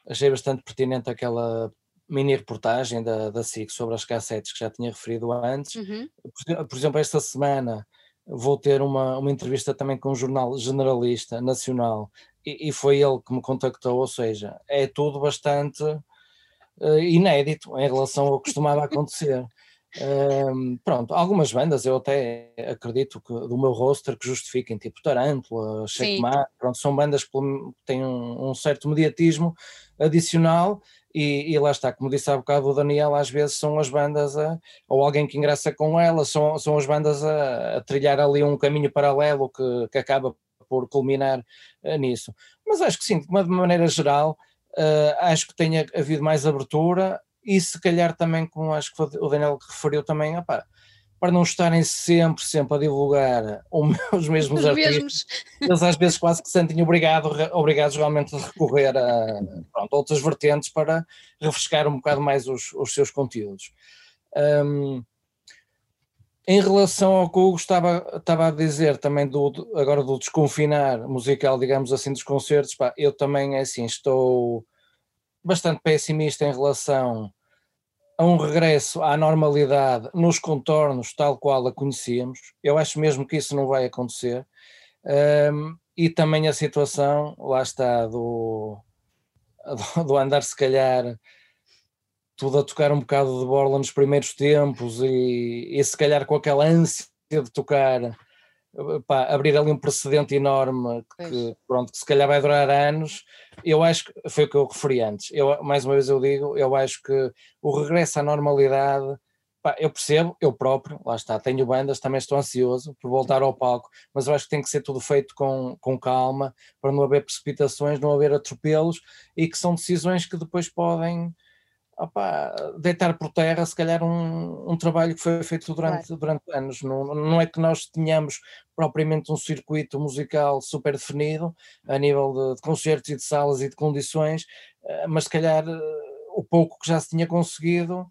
achei bastante pertinente aquela mini reportagem da, da SIC sobre as cassetes que já tinha referido antes. Uhum. Por, por, exemplo, esta semana vou ter uma, uma entrevista também com um jornal generalista nacional e, e foi ele que me contactou, ou seja, é tudo bastante uh, inédito em relação ao que costumava acontecer. *laughs* Um, pronto, algumas bandas eu até acredito que do meu roster que justifiquem, tipo Tarântula, Shake pronto, são bandas que têm um, um certo mediatismo adicional e, e, lá está, como disse há bocado o Daniel, às vezes são as bandas a, ou alguém que ingressa com elas, são, são as bandas a, a trilhar ali um caminho paralelo que, que acaba por culminar uh, nisso. Mas acho que sim, de uma maneira geral, uh, acho que tenha havido mais abertura e se calhar também, como acho que o Daniel referiu também, opa, para não estarem sempre, sempre a divulgar *laughs* os mesmos os artistas, mesmos. eles às vezes quase que se sentem obrigado, obrigados realmente a recorrer a pronto, outras vertentes para refrescar um bocado mais os, os seus conteúdos. Um, em relação ao que o Hugo estava, estava a dizer também do, agora do desconfinar musical, digamos assim, dos concertos, pá, eu também é assim, estou bastante pessimista em relação a um regresso à normalidade nos contornos tal qual a conhecíamos. Eu acho mesmo que isso não vai acontecer. Um, e também a situação, lá está, do, *laughs* do andar se calhar tudo a tocar um bocado de borla nos primeiros tempos e, e se calhar com aquela ânsia de tocar pá, abrir ali um precedente enorme que, pronto, que se calhar vai durar anos. Eu acho que foi o que eu referi antes. Eu, mais uma vez eu digo, eu acho que o regresso à normalidade, pá, eu percebo, eu próprio, lá está, tenho bandas, também estou ansioso por voltar ao palco, mas eu acho que tem que ser tudo feito com, com calma, para não haver precipitações, não haver atropelos e que são decisões que depois podem deitar por terra, se calhar, um, um trabalho que foi feito durante, durante anos. Não, não é que nós tenhamos propriamente um circuito musical super definido, a nível de, de concertos e de salas e de condições, eh, mas se calhar eh, o pouco que já se tinha conseguido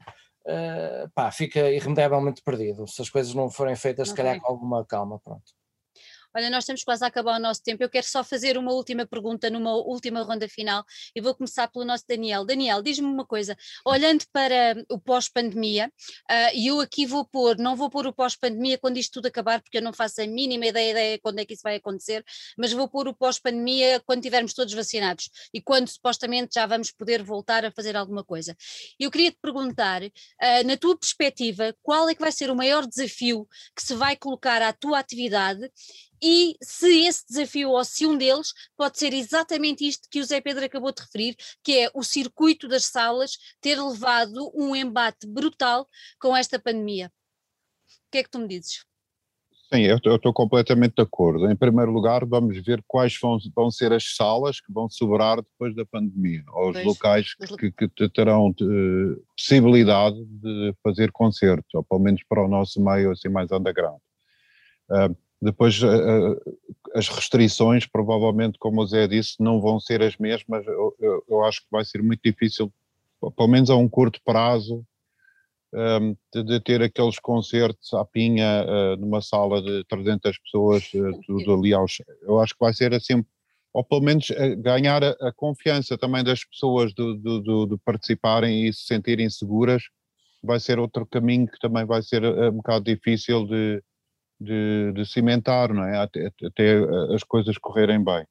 uh, pá, fica irremediavelmente perdido. Se as coisas não forem feitas, não se calhar com alguma calma, pronto. Olha, nós estamos quase a acabar o nosso tempo. Eu quero só fazer uma última pergunta numa última ronda final e vou começar pelo nosso Daniel. Daniel, diz-me uma coisa, olhando para o pós-pandemia, uh, e eu aqui vou pôr, não vou pôr o pós-pandemia quando isto tudo acabar, porque eu não faço a mínima ideia, ideia quando é que isso vai acontecer, mas vou pôr o pós-pandemia quando tivermos todos vacinados e quando supostamente já vamos poder voltar a fazer alguma coisa. Eu queria te perguntar, uh, na tua perspectiva, qual é que vai ser o maior desafio que se vai colocar à tua atividade e se esse desafio ou se um deles pode ser exatamente isto que o Zé Pedro acabou de referir, que é o circuito das salas ter levado um embate brutal com esta pandemia. O que é que tu me dizes? Sim, eu estou completamente de acordo. Em primeiro lugar, vamos ver quais vão, vão ser as salas que vão sobrar depois da pandemia, ou os pois, locais que, que, terão de, eh, possibilidade de fazer concertos, ou pelo menos para o nosso meio assim mais underground. Uh, depois, as restrições, provavelmente, como o Zé disse, não vão ser as mesmas. Eu, eu, eu acho que vai ser muito difícil, pelo menos a um curto prazo, um, de, de, ter aqueles concertos à pinha uh, numa sala de 300 pessoas, tudo ali aos. Eu acho que vai ser assim, ou pelo menos ganhar a, a, confiança também das pessoas de, de, de, participarem e se sentirem seguras, vai ser outro caminho que também vai ser um bocado difícil de de, de cimentar, não é? Até, até, as coisas correrem bem.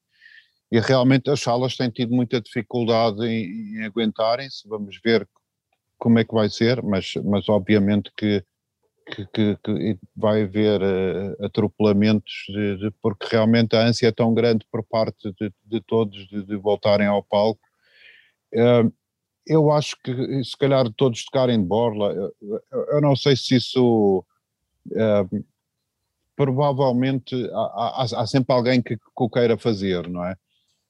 E realmente as salas têm tido muita dificuldade em, em aguentarem-se, vamos ver como é que vai ser, mas, mas obviamente que, que, que, que vai haver uh, atropelamentos, de, de, porque realmente a ânsia é tão grande por parte de, de todos de, voltarem ao palco. Uh, eu acho que se calhar todos tocarem de borla, eu, eu não sei se isso uh, provavelmente há, há, há, sempre alguém que, que o queira fazer, não é?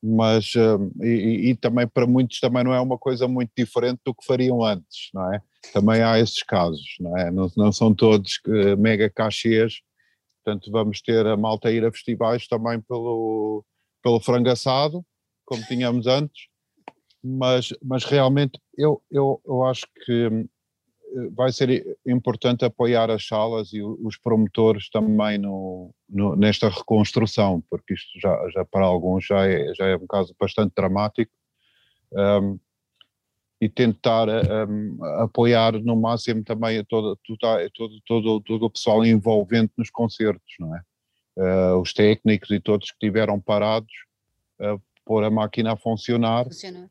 Mas, hum, e, e, também para muitos também não é uma coisa muito diferente do que fariam antes, não é? Também há esses casos, não é? Não, não são todos uh, mega cachês, portanto vamos ter a malta ir a festivais também pelo, pelo frango assado, como tínhamos antes, mas, mas realmente eu, eu, eu acho que hum, vai ser importante apoiar as salas e os promotores também no, no, nesta reconstrução, porque isto já, já para alguns já é, já é um caso bastante dramático, um, e tentar um, apoiar no máximo também todo, todo, todo, todo o pessoal envolvente nos concertos, não é? Uh, os técnicos e todos que estiveram parados, uh, pôr a máquina a funcionar. Funcionar.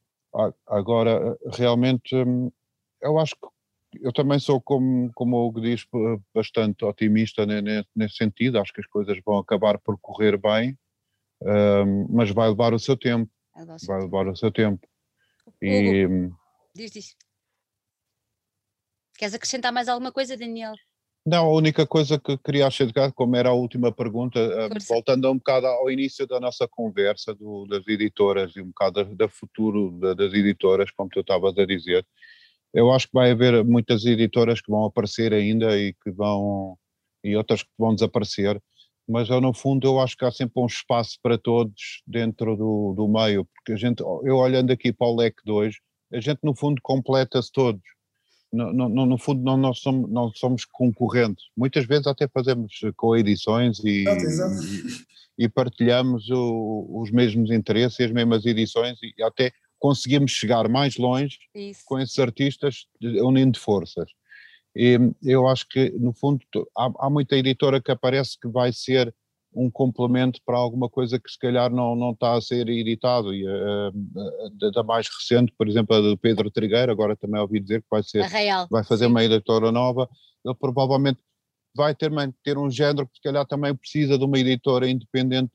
Agora, realmente, hum, eu acho que eu também sou, como, como o Hugo diz, bastante otimista nesse sentido. Acho que as coisas vão acabar por correr bem, um, mas vai levar o seu tempo. Vai levar o seu tempo. E, Hugo, diz, diz. Queres acrescentar mais alguma coisa, Daniel? Não, a única coisa que queria chegar, como era a última pergunta, voltando um bocado ao início da nossa conversa do, das editoras e um bocado da, da futuro da, das editoras, como tu estavas a dizer, eu acho que vai haver muitas editoras que vão aparecer ainda e que vão e outras que vão desaparecer, mas eu no fundo eu acho que há sempre um espaço para todos dentro do, do meio, porque a gente, eu olhando aqui para o leque 2, a gente no fundo completa-se todos. No, no, no, fundo não, nós somos, não somos concorrentes, muitas vezes até fazemos coedições e, e, e partilhamos o, os mesmos interesses, as mesmas edições e até conseguimos chegar mais longe Isso. com esses artistas unindo forças. E eu acho que, no fundo, há, há, muita editora que aparece que vai ser um complemento para alguma coisa que se calhar não, não está a ser editado. E uh, da mais recente, por exemplo, a do Pedro Trigueiro, agora também ouvi dizer que vai ser, vai fazer Sim. uma editora nova, ele provavelmente vai ter, ter um género que se calhar também precisa de uma editora independente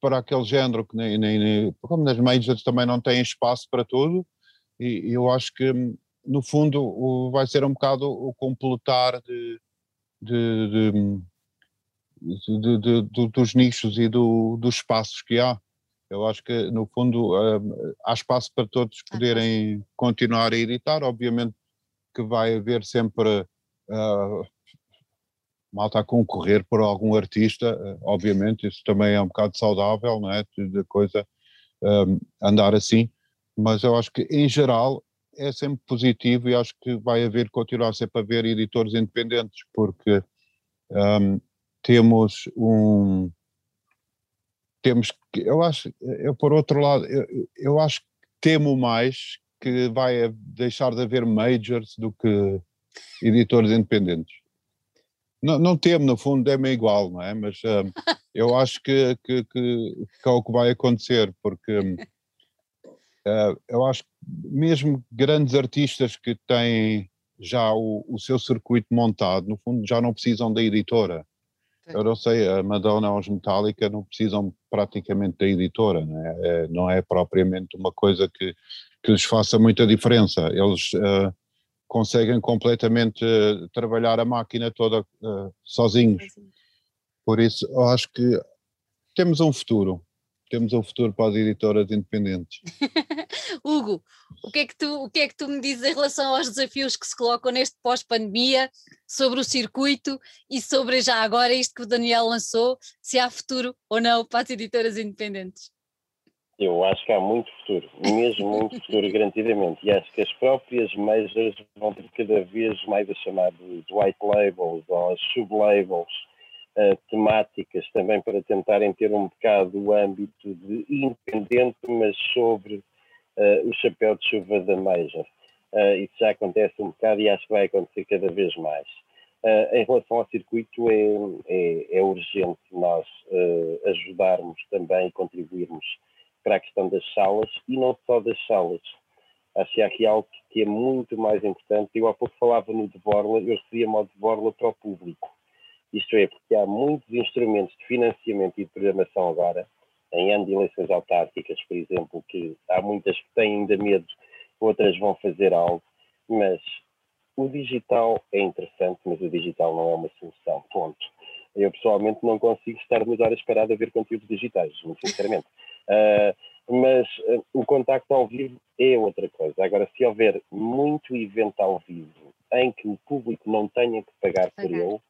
para aquele género que nem, nem, nem como nas majors também não tem espaço para tudo e, eu acho que no fundo o, vai ser um bocado o completar de, de, de, de dos nichos e do, dos espaços que há. Eu acho que, no fundo, uh, há espaço para todos poderem continuar a editar. Obviamente que vai haver sempre uh, malta a concorrer por algum artista, eh, obviamente, isso também é um bocado saudável, não é? De coisa um, andar assim, mas eu acho que em geral é sempre positivo e acho que vai haver, continuar sempre a haver editores independentes, porque um, temos um. Temos que, eu acho, eu por outro lado, eu, eu acho que temo mais que vai deixar de haver majors do que editores independentes. Não, não temo, no fundo, é-me igual, não é? Mas um, eu acho que, que, que, que, é o que vai acontecer, porque uh, eu acho que mesmo grandes artistas que têm já o, o seu circuito montado, no fundo, já não precisam da editora. Eu não sei, a Madonna ou os Metallica não precisam praticamente da editora, não é? é não é propriamente uma coisa que, que lhes faça muita diferença. Eles uh, conseguem completamente uh, trabalhar a máquina toda uh, sozinhos. Por isso, eu acho que temos um futuro. Temos um futuro para as editoras independentes. *laughs* Hugo, o que, é que tu, o que é que tu me dizes em relação aos desafios que se colocam neste pós-pandemia, sobre o circuito e sobre já agora isto que o Daniel lançou, se há futuro ou não para as editoras independentes? Eu acho que há muito futuro, mesmo muito futuro, *laughs* garantidamente. E acho que as próprias majors vão ter cada vez mais a chamar de white labels ou sub-labels uh, temáticas também para tentarem ter um bocado o âmbito de independente, mas sobre uh, o chapéu de chuva da major. Uh, isso já acontece um bocado e acho que vai acontecer cada vez mais. Uh, em relação ao circuito, é, é, é urgente nós ajudarmos também e contribuirmos para a questão das salas e não só das salas. Acho que há aqui algo que é muito mais importante. Eu há pouco falava no de Borla, eu referia-me ao de Borla para o público. Isto é, porque há muitos instrumentos de financiamento e de programação agora, em ano de eleições autárquicas, por exemplo, que há muitas que têm ainda medo, outras vão fazer algo, mas o digital é interessante, mas o digital não é uma solução, ponto. Eu pessoalmente não consigo estar duas horas parado a ver conteúdos digitais, muito sinceramente. Uh, mas o contacto ao vivo é outra coisa. Agora, se houver muito evento ao vivo em que o público não tenha que pagar por ele,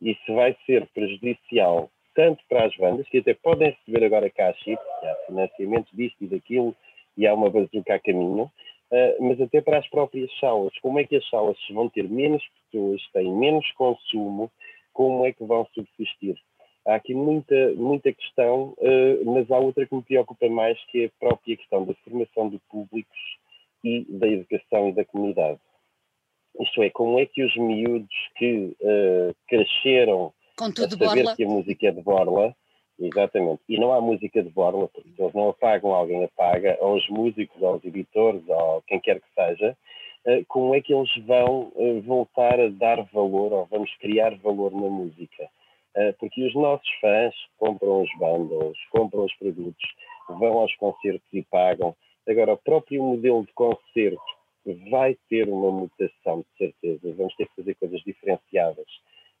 isso vai ser prejudicial tanto para as bandas, que até podem receber agora cash há financiamento disto e daquilo, e há uma bazuca a caminho, uh, mas até para as próprias salas. Como é que as salas vão ter menos pessoas, têm menos consumo, como é que vão subsistir? Há aqui muita, muita questão, uh, mas há outra que me preocupa mais, que é a própria questão da formação de públicos e da educação e da comunidade. Isto é, como é que os miúdos que uh, cresceram Com tudo a saber borla. que a música é de borla, exatamente, e não há música de borla, porque eles não apagam, alguém apaga, ou os músicos, ou os editores, ou quem quer que seja, uh, como é que eles vão voltar a dar valor, ou vamos criar valor na música? Eh, porque os nossos fãs compram os bundles, compram os produtos, vão aos concertos e pagam. Agora, o próprio modelo de concerto vai ter uma mutação, de certeza. Vamos ter que fazer coisas diferenciadas.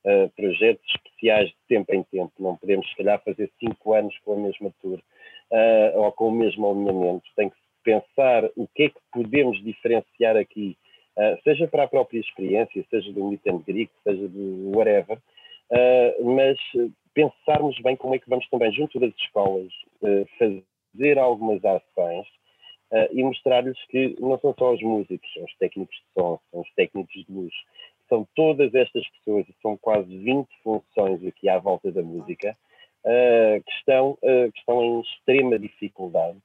Uh, projetos especiais de tempo em tempo. Não podemos, se calhar, fazer cinco anos com a mesma tour uh, ou com o mesmo alinhamento. Tem que pensar o que é que podemos diferenciar aqui, uh, seja para a própria experiência, seja do meet and greet, seja do whatever, uh, mas pensarmos bem como é que vamos também, junto das escolas, uh, fazer algumas ações uh, e mostrar-lhes que não são só os músicos, são os técnicos de som, são os técnicos de luz, são todas estas pessoas, são quase 20 funções aqui à volta da música, que, estão, que estão em extrema dificuldade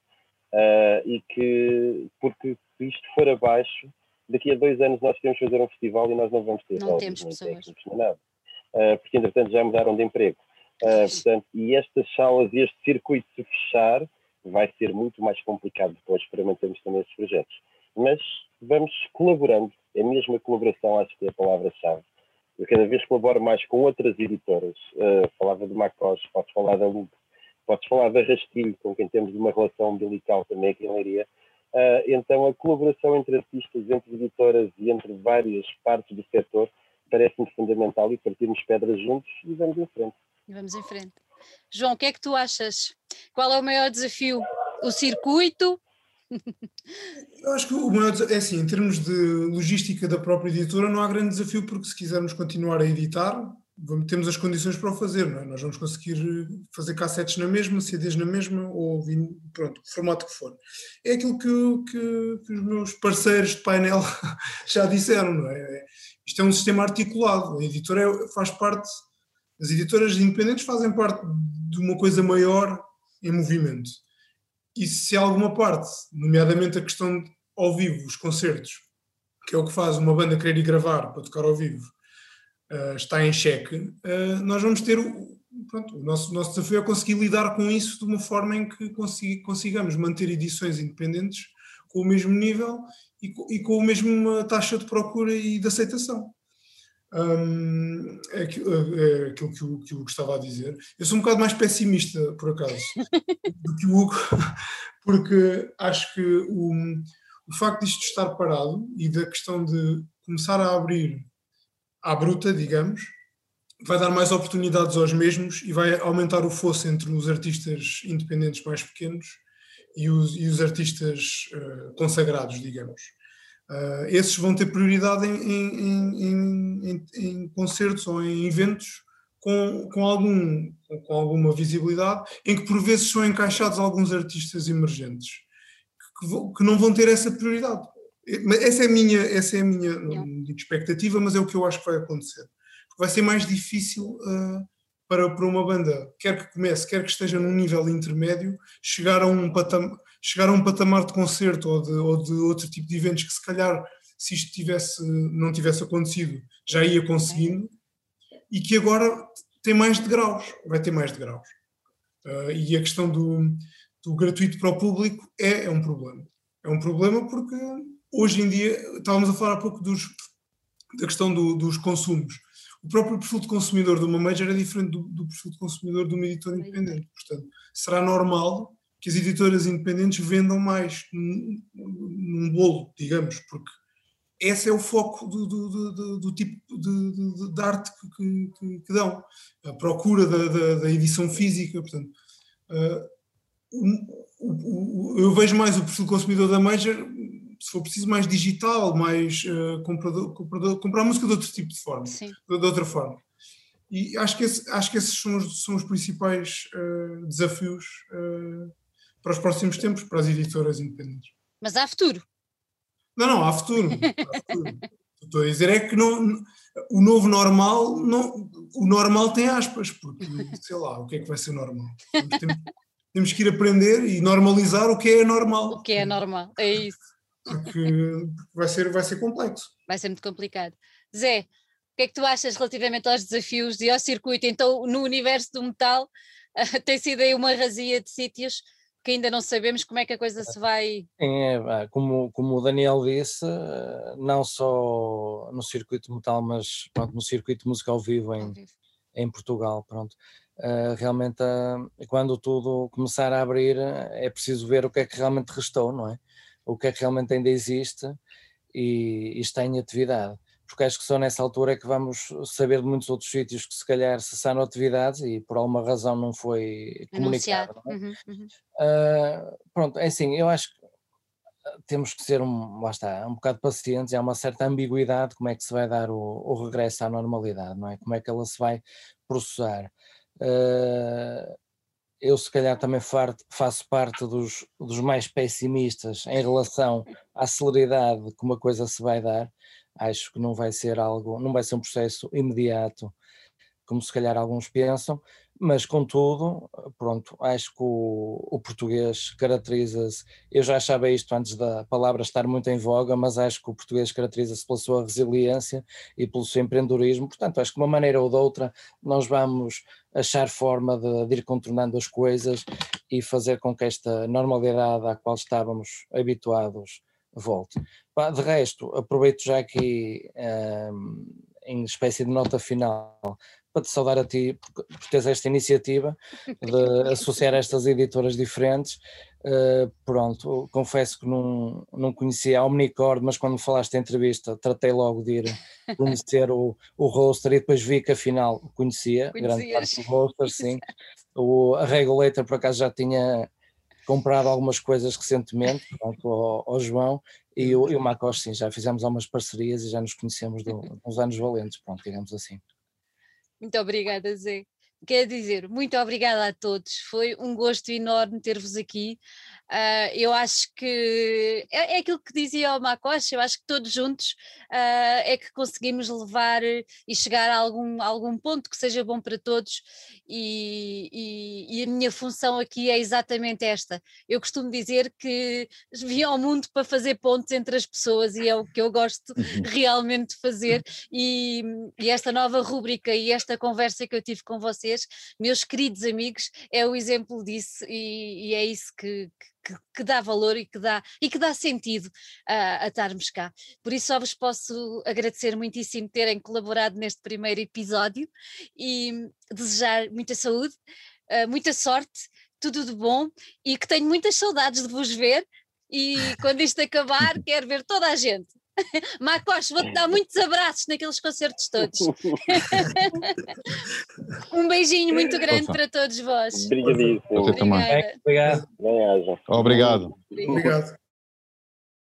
e que, porque se isto for abaixo, daqui a dois anos nós queremos fazer um festival e nós não vamos ter não temos pessoas. nada. Eh, porque entretanto já mudaram de emprego. Uh, portanto, e estas salas e este circuito se fechar, vai ser muito mais complicado depois para mantermos também esses projetos. Mas vamos colaborando, é mesmo a colaboração, acho que é a palavra-chave. Eu cada vez colaboro mais com outras editoras. Uh, falava do Macos, podes falar da Lupe, podes falar da Rastilho, com quem temos uma relação umbilical também aqui em Leiria. Uh, então, a colaboração entre artistas, entre editoras e entre várias partes do setor parece-me fundamental e partirmos pedras juntos e vamos em frente. E vamos em frente. João, o que é que tu achas? Qual é o maior desafio? O circuito? *laughs* Eu acho que o maior é assim, em termos de logística da própria editora, não há grande desafio, porque se quisermos continuar a editar, vamos, temos as condições para o fazer, não é? Nós vamos conseguir fazer cassetes na mesma, CDs na mesma, ou pronto, formato que for. É aquilo que, que, que os meus parceiros de painel *laughs* já disseram, não é? Isto é um sistema articulado, a editora é, faz parte, as editoras independentes fazem parte de uma coisa maior em movimento. E se alguma parte, nomeadamente a questão de, ao vivo, os concertos, que é o que faz uma banda querer ir gravar para tocar ao vivo, uh, está em xeque, uh, nós vamos ter o, pronto, o nosso, nosso desafio é conseguir lidar com isso de uma forma em que consigamos manter edições independentes com o mesmo nível e, e com a mesma taxa de procura e de aceitação. Um, é, aquilo, é, aquilo que o, que Hugo estava a dizer. Eu sou um bocado mais pessimista, por acaso, *laughs* do que o Hugo, porque acho que o, o facto disto estar parado e da questão de começar a abrir à bruta, digamos, vai dar mais oportunidades aos mesmos e vai aumentar o fosso entre os artistas independentes mais pequenos e os, e os artistas uh, consagrados, digamos. Uh, esses vão ter prioridade em, em, em, em, concertos ou em eventos com, com, algum, com alguma visibilidade, em que por vezes são encaixados alguns artistas emergentes que, que não vão ter essa prioridade. Essa é a minha, essa é minha expectativa, mas é o que eu acho que vai acontecer. Vai ser mais difícil uh, para, para uma banda, quer que comece, quer que esteja num nível intermédio, chegar a um patamar, chegar a um patamar de concerto ou de, ou de outro tipo de eventos que se calhar se isto tivesse, não tivesse acontecido, já ia conseguindo, e que agora tem mais de graus, vai ter mais de graus. Uh, e a questão do, do gratuito para o público é, é um problema. É um problema porque hoje em dia, estávamos a falar há pouco dos, da questão do, dos consumos. O próprio perfil de consumidor de uma major é diferente do, do perfil de consumidor de uma editora independente. Portanto, será normal que as editoras independentes vendam mais num, num bolo, digamos, porque esse é o foco do, do, do, do tipo de, de, arte que, que, que, dão. A procura da, da, da edição física, portanto. Uh, o, o, eu vejo mais o perfil consumidor da Major se for preciso, mais digital, mais uh, comprador, comprador, comprar música de outro tipo de forma, de, de, outra forma. E acho que, esse, acho que esses são os, são os principais uh, desafios uh, para os próximos tempos, para as editoras independentes. Mas há futuro. Não, não, há futuro. Há futuro. Estou a dizer é que não, o novo normal, não, o normal tem aspas, porque sei lá, o que é que vai ser normal? Temos, temos que ir aprender e normalizar o que é normal. O que é normal, é isso porque vai ser, vai ser complexo. Vai ser muito complicado. Zé, o que é que tu achas relativamente aos desafios e ao circuito? Então, no universo do metal, *laughs* tem sido aí uma razia de sítios que ainda não sabemos como é que a coisa se vai. É, como, como o Daniel disse, não só no circuito metal, mas pronto, no circuito musical vivo em, vivo. em Portugal. Pronto. Uh, realmente, uh, quando tudo começar a abrir, é preciso ver o que é que realmente restou, não é? O que é que realmente ainda existe e, e está em atividade. Porque acho que só nessa altura é que vamos saber de muitos outros sítios que se calhar cessaram atividades e por alguma razão não foi comunicado. Não é? Uhum, uhum. Uh, pronto, é assim, eu acho que temos que ser um, lá está, um bocado pacientes, há uma certa ambiguidade como é que se vai dar o, o regresso à normalidade, não é? Como é que ela se vai processar. Uh, eu se calhar também faço parte dos, dos mais pessimistas em relação à celeridade como a coisa se vai dar. Acho que não vai ser algo, não vai ser um processo imediato, como se calhar alguns pensam, mas contudo, pronto, acho que o, o português caracteriza-se, eu já achava isto antes da palavra estar muito em voga, mas acho que o português caracteriza-se pela sua resiliência e pelo seu empreendedorismo, portanto acho que de uma maneira ou de outra nós vamos achar forma de, de ir contornando as coisas e fazer com que esta normalidade à qual estávamos habituados volte. De resto, aproveito já aqui um, em espécie de nota final para te saudar a ti por, por teres esta iniciativa de *laughs* associar estas editoras diferentes. Uh, pronto, confesso que não, não conhecia a Omnicord, mas quando falaste da entrevista tratei logo de ir conhecer o, o roster e depois vi que afinal conhecia, Conhecias. grande parte do roster, sim. *laughs* O, a Regulator por acaso já tinha comprado algumas coisas recentemente pronto, ao, ao João e o, e o Macos sim, já fizemos algumas parcerias e já nos conhecemos *laughs* de uns anos valentes, pronto, digamos assim. Muito obrigada, Zé. Quer dizer, muito obrigada a todos. Foi um gosto enorme ter-vos aqui. Uh, eu acho que é, é, aquilo que dizia o Macoche, eu acho que todos juntos uh, é que conseguimos levar e chegar a algum, a algum ponto que seja bom para todos, e, e, e, a minha função aqui é exatamente esta. Eu costumo dizer que vim ao mundo para fazer pontos entre as pessoas, e é o que eu gosto uhum. realmente de fazer. *laughs* E, e esta nova rúbrica e esta conversa que eu tive com vocês, meus queridos amigos, é o exemplo disso, e, e é isso que, que que, que, dá valor e que dá, e que dá sentido a, a estarmos cá. Por isso só vos posso agradecer muitíssimo terem colaborado neste primeiro episódio e desejar muita saúde, uh, muita sorte, tudo de bom e que tenho muitas saudades de vos ver e quando isto *laughs* acabar quero ver toda a gente. Marcos, vou-te dar muitos abraços naqueles concertos todos. *laughs* um beijinho muito grande para todos vós. Obrigadíssimo. Obrigado. Obrigado. Obrigado. Obrigado.